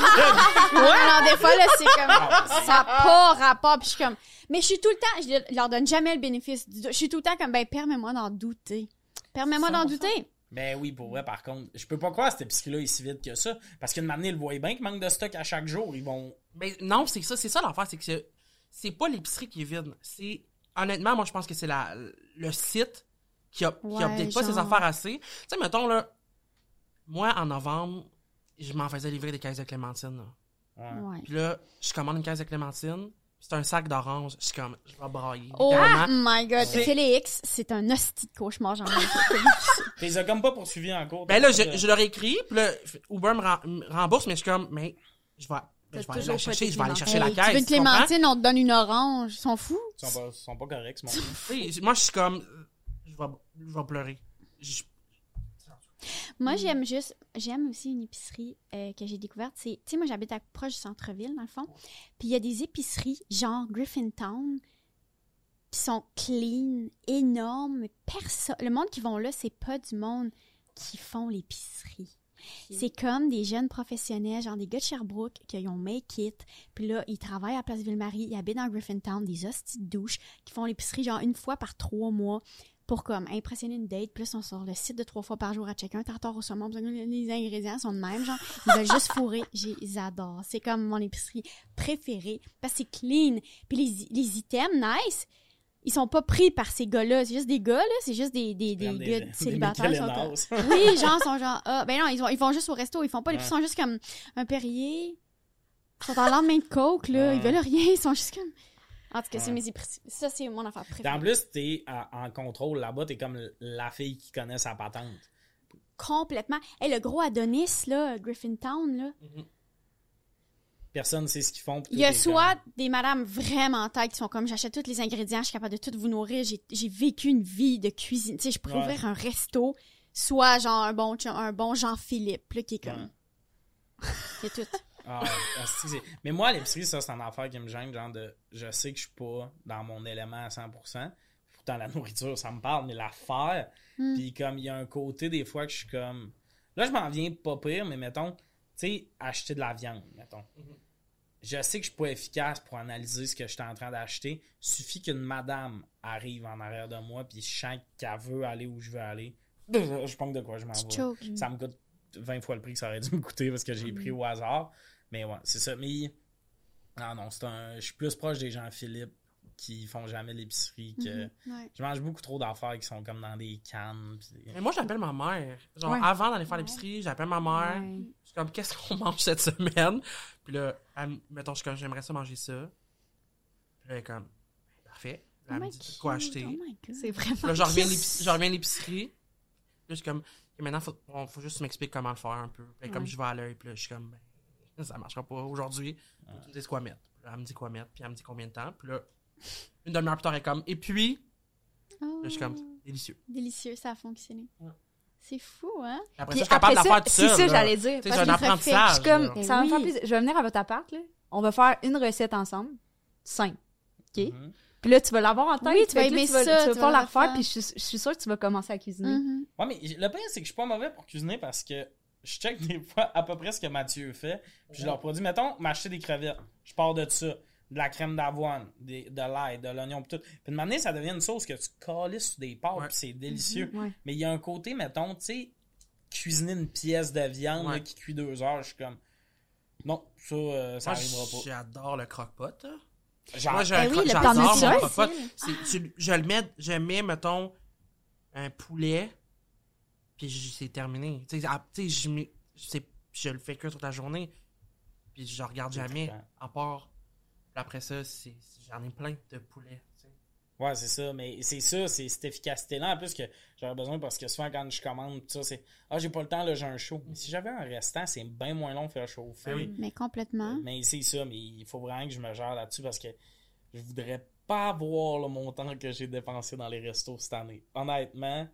non, des fois, là, c'est comme, ça n'a pas rapport. Puis je suis comme, mais je suis tout le temps, je leur donne jamais le bénéfice du. Je suis tout le temps comme, ben, permets-moi d'en douter. Permets-moi d'en 100%. douter. Ben oui, pour vrai, par contre, je peux pas croire que cette épicerie-là est si vite que ça. Parce qu'une année, ils le voient bien qu'il manque de stock à chaque jour. Ils vont. Mais non, c'est ça, c'est ça l'affaire, c'est que c'est- pas l'épicerie qui est vide. C'est honnêtement, moi je pense que c'est la le site qui a qui Ouais, update pas ses affaires assez. Tu sais mettons là moi en novembre, je m'en faisais livrer des caisses de clémentine. là. Ouais. Puis là, je commande une caisse de clémentine, c'est un sac d'orange, je suis comme je vais brailler. Oh my god. Félix, c'est un hostie de cauchemar, j'en ai ils ont comme pas poursuivi en cours. Ben là, je, leur ai écrit, puis là Uber me, rembourse mais je suis comme mais je vais ben, je vais aller la chercher, je vais aller chercher la caisse. tu veux une clémentine, on te donne une orange. Ils sont fous. Ils sont pas, ils sont pas corrects, moi je suis comme je vais je vais pleurer. Je- Moi, Mm. j'aime juste, j'aime aussi une épicerie euh, que j'ai découverte. C'est, tu sais, moi, j'habite à proche du centre-ville, dans le fond. Puis il y a des épiceries, genre Griffintown, qui sont clean, énormes. Personne, le monde qui vont là, c'est pas du monde qui font l'épicerie. C'est comme des jeunes professionnels, genre des gars de Sherbrooke qui ont make it. Puis là, ils travaillent à Place Ville-Marie, ils habitent dans Griffintown, des hosties de douche, qui font l'épicerie genre une fois par trois mois pour comme impressionner une date. Puis là, ils sont sur le site de trois fois par jour à checker un tartare au saumon. Les ingrédients sont de même, genre. Ils veulent juste fourrer. J'adore. C'est comme mon épicerie préférée parce que c'est clean. Puis les, les items, nice. Ils sont pas pris par ces gars-là. C'est juste des gars, là. C'est juste des, des, des, gars des célibataires. Sont comme- oui, genre, sont genre, ah, ben non, ils vont, ils vont juste au resto, ils font pas, les ils sont juste comme un Perrier. Ils sont en lendemain de coke, là, Ouais. ils veulent rien, ils sont juste comme. En tout cas, c'est mes. Ça, c'est mon affaire Puis en préférée. plus, t'es en, contrôle là-bas, t'es comme la fille qui connaît sa patente. Complètement. Et le gros Adonis, là, Griffintown, là. Personne sait ce qu'ils font. Il y a soit des madames vraiment têtes qui sont comme j'achète tous les ingrédients, je suis capable de tout vous nourrir, j'ai vécu une vie de cuisine, tu sais, je pourrais ouvrir un resto, soit genre un bon, un bon Jean-Philippe, là, qui est comme. C'est tout. Ah, c'est- mais moi, à l'épicerie, ça, c'est une affaire qui me gêne. Genre, de, je sais que je suis pas dans mon élément à 100%. Pourtant, la nourriture, ça me parle, mais l'affaire. Hmm. Puis, comme il y a un côté, des fois, que je suis comme. Là, je m'en viens pas pire, mais mettons, tu sais, acheter de la viande, mettons. Je sais que je suis pas efficace pour analyser ce que je suis en train d'acheter. Suffit qu'une madame arrive en arrière de moi, puis je sens qu'elle veut aller où je veux aller. Je pense de quoi je m'en vais. Ça me coûte 20 fois le prix que ça aurait dû me coûter parce que j'ai pris au hasard. Mais ouais, c'est ça. Mais non, non, c'est un. Je suis plus proche des gens Philippe qui font jamais l'épicerie que. Mhm, ouais. Je mange beaucoup trop d'affaires qui sont comme dans des cannes. pis- Mais moi, j'appelle ma mère. Genre, Ouais. avant d'aller faire l'épicerie, j'appelle ma mère. Ouais. Je suis comme, qu'est-ce qu'on mange cette semaine? Puis là, elle mettons, je suis comme, j'aimerais ça manger ça. Puis là, elle est comme, parfait. Oh Elle me my dit quoi acheter? oh my God. C'est vraiment. Là, je reviens à l'épicerie. Puis là, je suis comme, et maintenant, faut, faut juste m'expliquer comment le faire un peu. Puis là, comme je vais à l'œil, puis là, je suis comme, ben, ça marchera pas aujourd'hui. Que Tu me dises quoi mettre. Puis là, elle me dit quoi mettre, puis elle me dit combien de temps. Puis là, une demi-heure plus tard, elle est comme, et puis, Oh, là, je suis comme, délicieux. Délicieux, ça a fonctionné. Ouais. C'est fou, hein? Après Puis ça, je suis capable de la faire ça, tout c'est ça, j'allais dire. C'est un apprentissage. Je suis comme, là. ça va me oui. faire plaisir. Je vais venir à votre appart, là. On va faire une recette ensemble. Simple. OK? Mhm. Puis là, tu vas l'avoir en tête. Oui, tu vas aimer tu vas, ça, tu vas tu pas la refaire, faire. puis je suis, je suis sûre que tu vas commencer à cuisiner. Ouais, mais le pire, c'est que je suis pas mauvais pour cuisiner parce que je check des fois à peu près ce que Mathieu fait. Puis je leur produis, mettons, m'acheter des crevettes. Je pars de ça. De la crème d'avoine, des- de l'ail, de l'oignon, pis tout. Puis de manière, ça devient une sauce que tu calisses sur des pâtes, Ouais. puis c'est délicieux. Ouais. Mais il y a un côté, mettons, tu sais, cuisiner une pièce de viande Ouais. là, qui cuit deux heures, je suis comme. Non, ça, euh, ça Moi, arrivera pas. j'adore le croque-pot. Moi, j'ai Ben un oui, le j'adore mon croque-pot. Je le mets, je mets, mettons, un poulet, puis c'est terminé. Tu sais, je, le fais que toute la journée, puis je regarde jamais, à part, puis après ça, j'en ai plein de poulets. Ouais, c'est ça. Mais c'est ça, c'est cette efficacité-là. En plus, que j'aurais besoin parce que souvent, quand je commande, tout ça, c'est Ah, j'ai pas le temps, là, j'ai un show. Mais si j'avais un restant, c'est bien moins long de faire chauffer. Oui. Mais complètement. Mais c'est ça, mais il faut vraiment que je me gère là-dessus parce que je voudrais pas voir le montant que j'ai dépensé dans les restos cette année. Honnêtement,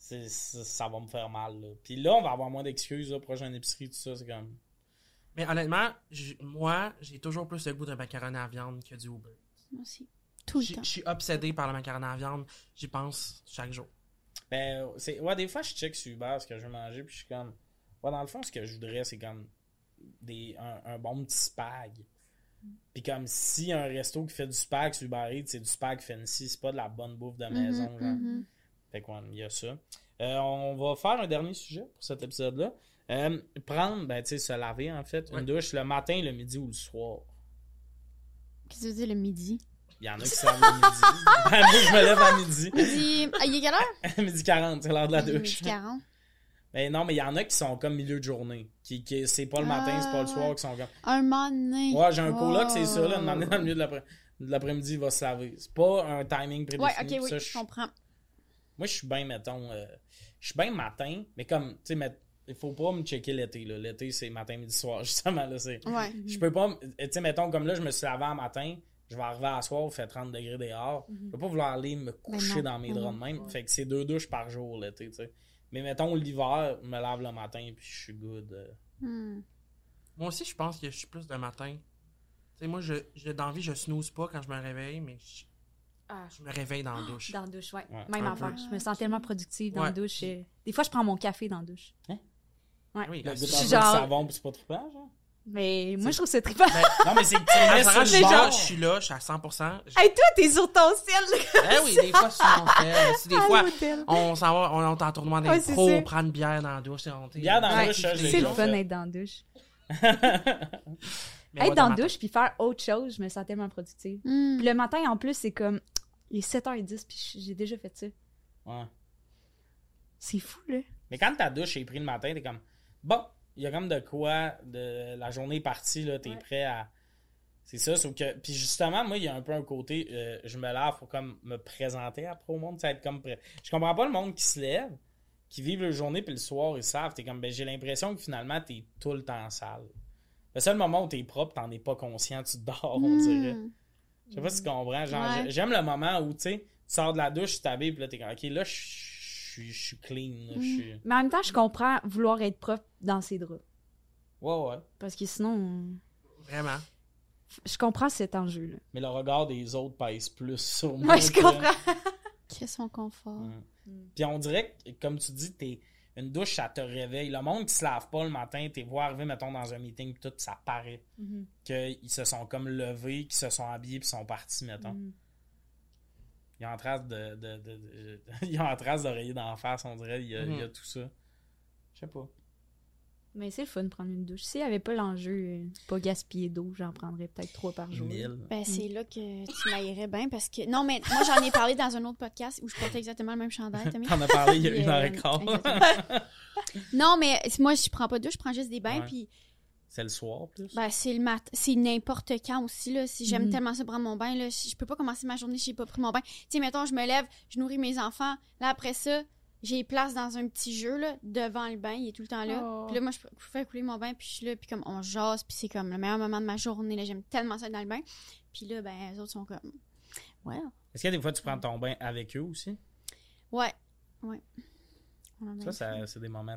c'est- ça va me faire mal. là. Puis là, on va avoir moins d'excuses, là, prochaine épicerie, tout ça, c'est comme. Mais honnêtement, j- moi, j'ai toujours plus le goût d'un macaroni à viande que du Uber. Moi aussi. Tout le temps. Je suis obsédé par le macaroni à viande. J'y pense chaque jour. Ben, c'est... Ouais, des fois, je check sur Uber ce que je veux manger, puis je suis comme... Ouais, dans le fond, ce que je voudrais, c'est comme des... un, un bon petit spag. Puis comme si un resto qui fait du spag sur Uber Eats, c'est du spag fancy, c'est pas de la bonne bouffe de maison, Mhm, genre. mhm. Fait qu'on il y a ça. Euh, on va faire un dernier sujet pour cet épisode-là. Euh, prendre, ben, tu sais, se laver, en fait, Ouais. une douche le matin, le midi ou le soir. Qu'est-ce que tu veux dire le midi? Il y en a qui savent le midi. Ben, moi, je me lève à midi. Midi. Ah, il est quelle heure? midi 40, c'est l'heure de la Midi douche. 40. Mais non, mais il y en a qui sont comme milieu de journée. Qui, qui c'est pas le matin, c'est pas le Ah, soir, qui sont comme. Un moment donné. Ouais, j'ai un coloc, c'est ça, là, Oh. demander dans le milieu de l'après- de l'après-midi, il va se laver. C'est pas un timing prédéfini. Ouais, ok, oui, ça, je comprends. Moi, je suis bien, mettons. euh, je suis bien matin, mais comme, tu sais, il faut pas me checker l'été, là. L'été, c'est matin, midi, soir, justement, là. C'est... Ouais. Je peux pas, tu sais, mettons, comme là, je me suis lavé un matin, je vais arriver à soir, il fait 30 degrés dehors. Je peux pas vouloir aller me coucher non, dans mes ben draps de même. Fait que c'est deux douches par jour, l'été, tu sais. Mais mettons, l'hiver, je me lave le matin, puis je suis good. euh. Hmm. Moi aussi, je pense que je suis plus de matin. Tu sais, moi, je, j'ai d'envie, je snooze pas quand je me réveille, mais je, Ah, je me réveille dans la douche. dans la douche, ouais. Ouais, Même affaire. Je me sens tellement productive dans Ouais. la douche. euh, Des fois, je prends mon café dans la douche. Oui, ben, goût c'est- d'un peu de genre- savon, c'est pas trippant, genre? Mais moi, je trouve ça trippant. Non, mais c'est que tu Ah, le mets ça sur rend- le je suis là, je suis là, je suis à 100%. Je- Hey, toi, t'es sur ton ciel, là, Eh oui, des fois, sur mon. Si des fois, on s'en va, on est en tournoi Ouais, d'impro, ça. on prend une bière dans la douche. c'est- on- Bière dans la Ouais, douche, ça, je l'ai C'est le fun d'être dans la douche. Mais Être dans la douche puis faire autre chose, je me sens tellement productive. Hmm. Puis le matin, en plus, c'est comme. Il est 7h10 puis j'ai déjà fait ça. Ouais. C'est fou, là. Mais quand ta douche est prise le matin, t'es comme, bon, il y a comme de quoi, de la journée est partie, là, t'es Ouais. prêt à. C'est ça, sauf que. Puis justement, moi, il y a un peu un côté, euh, je me lave pour comme me présenter après au monde, ça être comme prêt. Je comprends pas le monde qui se lève, qui vivent la journée, puis le soir, ils savent, t'es comme, ben, j'ai l'impression que finalement, t'es tout le temps sale. Le seul moment où t'es propre, t'en es pas conscient, tu dors, on dirait. Hmm. Je sais pas si tu comprends. Genre, Ouais. j'ai- j'aime le moment où, tu sais, tu sors de la douche, tu t'habilles, puis là, t'es comme, ok, là, je suis- je suis clean, là, suis. Mais en même temps, je comprends vouloir être propre dans ses draps. Ouais, ouais. Parce que sinon, Vraiment. je comprends cet enjeu-là. Mais le regard des autres pèse plus sur moi. Moi, je comprends. Crée son confort. Ouais. Puis on dirait que, comme tu dis, t'es une douche, ça te réveille. Le monde qui se lave pas le matin, t'es voir arriver, mettons, dans un meeting, pis tout, ça paraît Mhm. qu'ils se sont comme levés, qu'ils se sont habillés, puis sont partis, mettons. Mhm. Ils ont en trace de, de, de- de- ils ont en trace d'oreiller d'en face, on dirait, il y a, il y a tout ça. Je sais pas. Mais c'est le fun de prendre une douche. S'il n'y avait pas l'enjeu, euh, pas gaspiller d'eau, j'en prendrais peut-être trois par jour. Mille. Ben, c'est là que tu m'aillerais bien parce que. Non, mais moi, j'en ai parlé dans un autre podcast où je portais exactement le même chandail. T'en as parlé il y a une heure et quart. Non, mais moi, je prends pas de douche, je prends juste des bains, Ouais. puis C'est le soir, plus? ben, c'est le mat c'est n'importe quand aussi, là. Si j'aime Mhm. tellement ça prendre mon bain, là, je je peux pas commencer ma journée si j'ai pas pris mon bain. Tu sais, mettons, je me lève, je nourris mes enfants, là, après ça, j'ai place dans un petit jeu, là, devant le bain, il est tout le temps là. Oh. Puis là, moi, je fais couler mon bain, puis je suis là, puis comme on jase, puis c'est comme le meilleur moment de ma journée, là. J'aime tellement ça être dans le bain. Puis là, ben, les autres sont comme, ouais, Est-ce qu'il y a des fois tu prends ton bain avec eux aussi? ouais, ouais. Ça, ça c'est des moments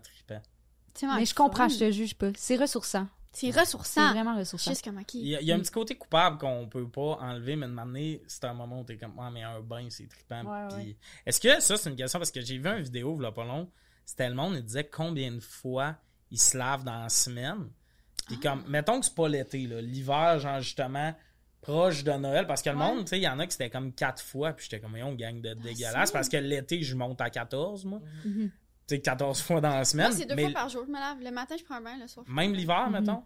vraiment Mais je comprends, je te juge pas. C'est ressourçant. C'est C'est ressourçant. vraiment ressourçant. Juste comme, OK. Il y, a, il y a un petit côté coupable qu'on peut pas enlever, mais de donné, c'est un moment où t'es comme, ah, mais un bain, c'est trippant. Ouais, Puis- ouais. Est-ce que ça, c'est une question, parce que j'ai vu une vidéo, il a pas long, c'était le monde, il disait combien de fois ils se lavent dans la semaine. Puis Ah. comme, mettons que c'est pas l'été, là, l'hiver, genre justement, proche de Noël, parce que le Ouais. monde, tu sais, il y en a qui c'était comme quatre fois, puis j'étais comme, on gang de dégueulasse, c'est- parce que l'été, je monte à 14, moi. Mhm. Tu sais, 14 fois dans la semaine. Moi, c'est deux mais fois par jour. Je me lave. Le matin, je prends un bain. Le soir, Même bain. l'hiver, Mhm. mettons?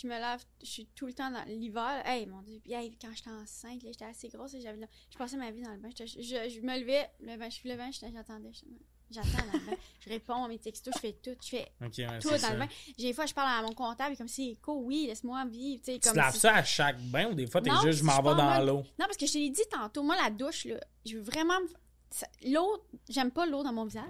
Je me lave. Je suis tout le temps dans l'hiver. Hey, mon Dieu. Puis, hey, quand j'étais enceinte, j'étais assez grosse et j'avais. là- Je passais ma vie dans le bain. Je, je me levais, le bain, je levais, j'étais- j'attendais. J'attends dans le bain. Je réponds à mes textos, je fais tout. Je fais Ok, ouais, tout dans ça. le bain. J'ai des fois, je parle à mon comptable, comme c'est cool, oui, laisse-moi vivre. Tu comme te laves si- ça à chaque bain ou des fois, t'es juste, je si m'en vais dans l'eau? Non, parce que je te l'ai dit tantôt, moi, la douche, là, je veux vraiment. L'eau, j'aime pas l'eau dans mon visage.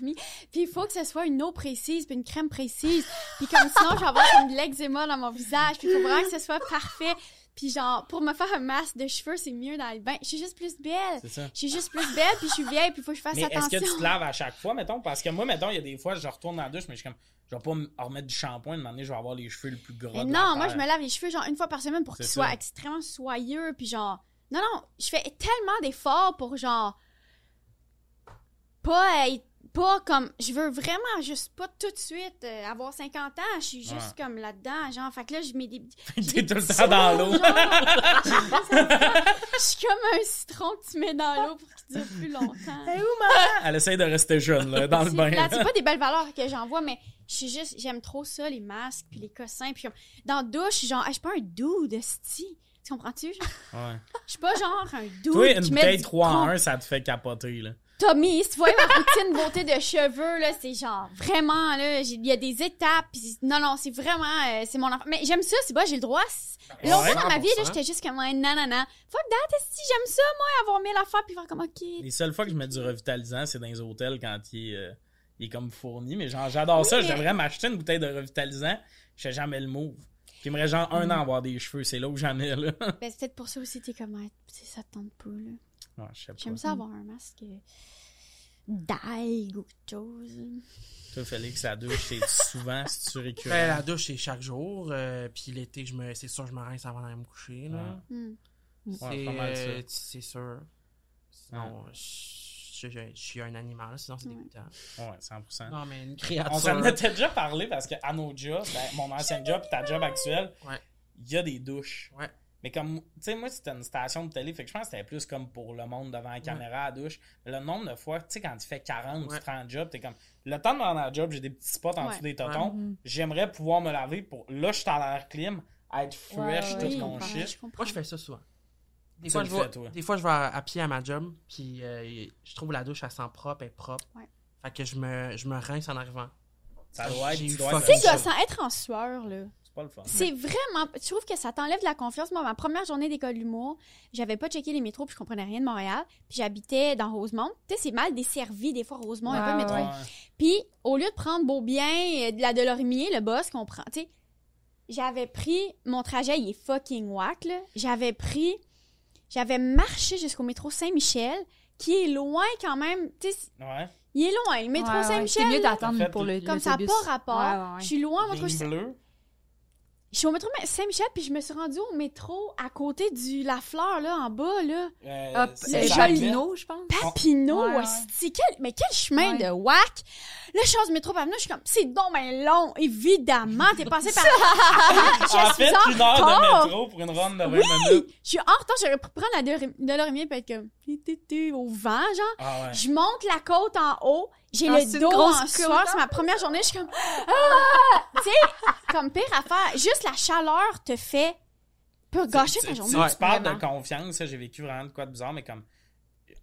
Ouais. Puis il faut que ce soit une eau précise, puis une crème précise. Puis comme sinon, je vais avoir comme de l'eczéma dans mon visage. Puis il faut vraiment que ce soit parfait. Puis genre, pour me faire un masque de cheveux, c'est mieux dans le bain. Je suis juste plus belle. C'est ça. Je suis juste plus belle, puis je suis vieille, puis il faut que je fasse Mais est-ce attention. que tu te laves à chaque fois, mettons? Parce que moi, mettons, il y a des fois, je retourne dans la douche, mais je suis comme, je vais pas me remettre du shampoing, de donné, je vais avoir les cheveux le plus. Mais la non, moi, je me lave les cheveux genre une fois par semaine pour qu'ils soient extrêmement soyeux, puis genre... Non, non, je fais tellement d'efforts pour genre... Pas être... Pas comme... Je veux vraiment juste pas tout de suite euh, avoir 50 ans. Je suis juste comme là-dedans, genre... Fait que là, je mets des... T'es tout le temps dans l'eau. Je suis comme un citron que tu mets dans l'eau pour qu'il dure plus longtemps. Elle essaie de rester jeune, là, dans le C'est bain. c'est pas des belles valeurs que j'envoie, mais je suis juste, j'aime trop ça, les masques, puis les cossins, puis dans la douche, genre, hey, je suis pas un dude, sti. Tu comprends-tu? genre? Ouais. Je suis pas genre un dude Toi, une bouteille du 3 en con- 1, ça te fait capoter, là. Tommy, si tu vois ma routine beauté de cheveux, là, c'est genre, vraiment, là, il y a des étapes, pis non, non, c'est vraiment, euh, c'est mon enfant. Mais j'aime ça, c'est bon, j'ai le droit. Longtemps Ouais. dans ma vie, là, 100%. j'étais juste comme, ouais, nanana. Fuck that, si j'aime ça, moi, avoir mille affaires, puis faire comme, ok. Les seules fois que je mets du revitalisant, c'est dans les hôtels quand il est, euh, il est comme fourni. Mais genre, j'adore ça. mais- J'aimerais m'acheter une bouteille de revitalisant. Je fais jamais le move. J'aimerais genre un an avoir des cheveux. C'est là où j'en ai, là. Ben, c'est peut-être pour ça aussi, t'es comme, sais, ça te tente pas, là. Ouais. J'aime ça avoir un masque euh, d'algue ou quelque chose. Toi, Félix, la douche, c'est souvent si tu récurrent? Ben, la douche, c'est chaque jour. euh, puis l'été, je me, c'est sûr, je me rince avant d'aller me coucher. Là. Hmm. Ouais, c'est, ça. euh, c'est sûr. Sinon, je, je- je suis un animal, sinon c'est Ouais. dégoûtant. Ouais, 100%. Non, mais une On s'en était déjà parlé parce qu'à nos jobs, ben, mon ancien job et ta job actuelle, Ouais. il y a des douches. Ouais. Mais comme, tu sais, moi, c'était une station de télé, fait que je pense que c'était plus comme pour le monde devant la caméra à la douche. Le nombre de fois, tu sais, quand tu fais 40 ou Ouais. 30 jobs, t'es comme, le temps de me rendre à la job, j'ai des petits spots en Ouais. dessous des totons. Mhm. J'aimerais pouvoir me laver pour, là, je suis à l'air clim, être fresh ouais, tout mon shit. Moi, je fais ça souvent. Des fois, je vais, des fois, je vais à, à pied à ma job, puis euh, je trouve la douche, elle sent propre, elle est propre. Ouais. Fait que je me, je me rince en arrivant. Ça doit être, être en sueur, là. C'est pas le fun. C'est vraiment. Je trouve que ça t'enlève de la confiance. Moi, ma première journée d'école d'humour, j'avais pas checké les métros, puis je comprenais rien de Montréal. Puis j'habitais dans Rosemont. Tu sais, c'est mal desservi, des fois, Rosemont, Ouais, métro. ouais. Ouais. Puis, au lieu de prendre Beaubien, euh, de la Delorimier, le boss qu'on prend, tu sais, j'avais pris, mon trajet, il est fucking whack, là. J'avais pris, j'avais marché jusqu'au métro Saint-Michel, qui est loin quand même, tu sais, Ouais. il est loin, le métro Ouais, ouais. Saint-Michel. C'est mieux d'attendre fait pour le Comme ça n'a pas rapport. Ouais, ouais, ouais. Je suis loin métro Ligne bleue. Je suis au métro Saint-Michel, puis je me suis rendue au métro à côté du La Fleur, là, en bas, là. Euh, Hop, c'est euh, ça, Papineau, je pense. Papineau, Ouais, quel- mais quel chemin Ouais. de whack! Là, je change du métro Papineau, je suis comme, c'est donc ben long, évidemment, t'es passé par... je En suis fait, une heure de métro pour une ronde de 20 Oui! minutes. Je suis en retard, j'aurais pu prendre la de, de Lorimier puis être comme, au vent, genre. Ah ouais. Je monte la côte en haut, j'ai le dos en sueur, c'est ma première journée, je suis comme, ah! tu sais, comme pire affaire, juste la chaleur te fait, peut gâcher Tu- ta tu- journée. Tu, Ouais, parles vraiment. de confiance, ça, j'ai vécu vraiment de quoi de bizarre, mais comme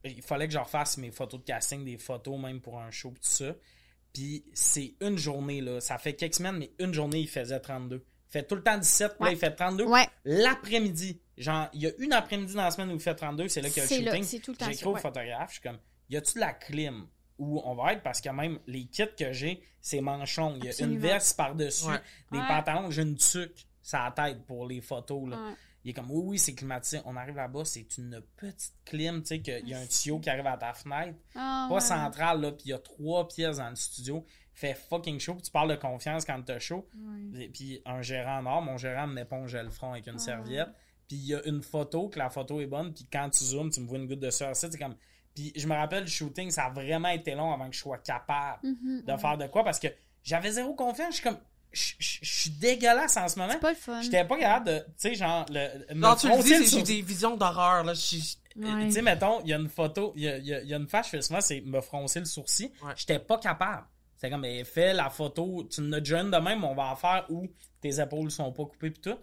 il fallait que je refasse mes photos de casting, des photos même pour un show, tout ça. Puis c'est une journée, là. Ça fait quelques semaines, mais une journée, il faisait 32. Il fait tout le temps 17, puis là, Ouais. il fait 32. Ouais. L'après-midi, genre, il y a une après-midi dans la semaine où il fait 32, c'est là qu'il y a le C'est là, shooting. c'est tout le temps J'écris au ouais. photographe, je suis comme, y a-tu de la clim? Où on va être parce que même les kits que j'ai, c'est manchon. Il y a Absolument. une veste par-dessus, Ouais. des Ouais. pantalons, j'ai une tuque sur la tête pour les photos. Là. Ouais. Il est comme, oui, oui, c'est climatisé. On arrive là-bas, c'est une petite clim, tu sais, qu'il y a un tuyau qui arrive à ta fenêtre. Ah, Pas ouais. central, là, puis il y a trois pièces dans le studio. Fait fucking chaud, puis tu parles de confiance quand t'as chaud. Ouais. Et Puis un gérant en or, mon gérant m'épongeait le front avec une Ah. serviette. Puis il y a une photo, que la photo est bonne, puis quand tu zoomes, tu me vois une goutte de sueur. C'est comme... Puis je me rappelle, le shooting, ça a vraiment été long avant que je sois capable Mhm. de faire de quoi, parce que j'avais zéro confiance. Je suis comme... Je je- je suis dégueulasse en ce moment. C'est pas le fun. J'étais pas capable de, tu sais, genre, le, Non, tu le dis, j'ai des visions d'horreur, là. Ouais. Tu sais, mettons, il y a une photo, il y a, il y a- il y a une face, je fais souvent, c'est me froncer le sourcil. Ouais. J'étais pas capable. C'est comme, mais fais la photo, tu en as déjà une de même, on va en faire où tes épaules sont pas coupées pis tout.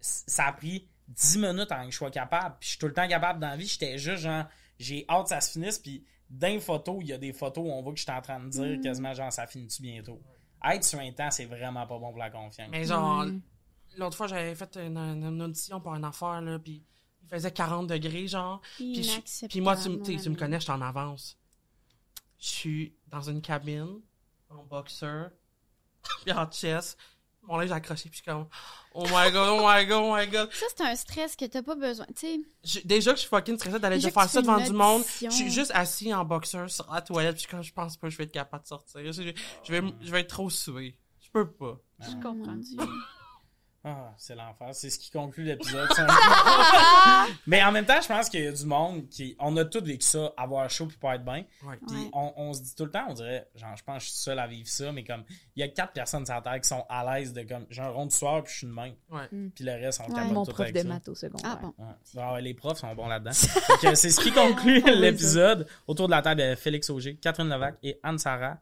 Ça a pris 10 minutes avant que je sois capable. Puis je suis tout le temps capable dans la vie. J'étais juste genre, j'ai hâte que ça se finisse. Puis dans les photos, il y a des photos où on voit que je suis en train de dire quasiment genre, ça finit-tu bientôt? Être sur un temps, c'est vraiment pas bon pour la confiance. Mais genre, Ouais. l'autre fois, j'avais fait une, audition pour une affaire, là, puis il faisait 40 degrés, genre. Puis, je- puis moi, tu, tu me connais, je suis en avance. Je suis dans une cabine, en boxeur, puis en chess, mon linge accroché, puis je suis comme, oh my god, oh my god, oh my god. Ça, c'est un stress que t'as pas besoin. Tu sais, déjà que je suis fucking stressée d'aller faire ça devant du monde. Je suis juste assis en boxeur sur la toilette, puis quand je pense pas que je vais être capable de sortir. Je, vais, je vais être trop soué. Je peux pas. Je comprends. Ah, c'est l'enfer. C'est ce qui conclut l'épisode. Mais en même temps, je pense qu'il y a du monde qui. On a tous vécu ça, avoir chaud puis pas être bien. Ouais. Puis Ouais. on, on se dit tout le temps, on dirait, genre, je pense que je suis seul à vivre ça, mais comme, il y a quatre personnes sur la terre qui sont à l'aise de comme, j'ai un rond de soir puis je suis de même. Ouais. Puis le reste, on Ouais. capote Mon tout prof avec de ça. maths au secondaire. Ah bon. Ouais. Ah ouais, les profs sont bons là-dedans. Fait que c'est ce qui conclut l'épisode. Autour de la table de Félix Auger, Catherine Levac et Anne-Sara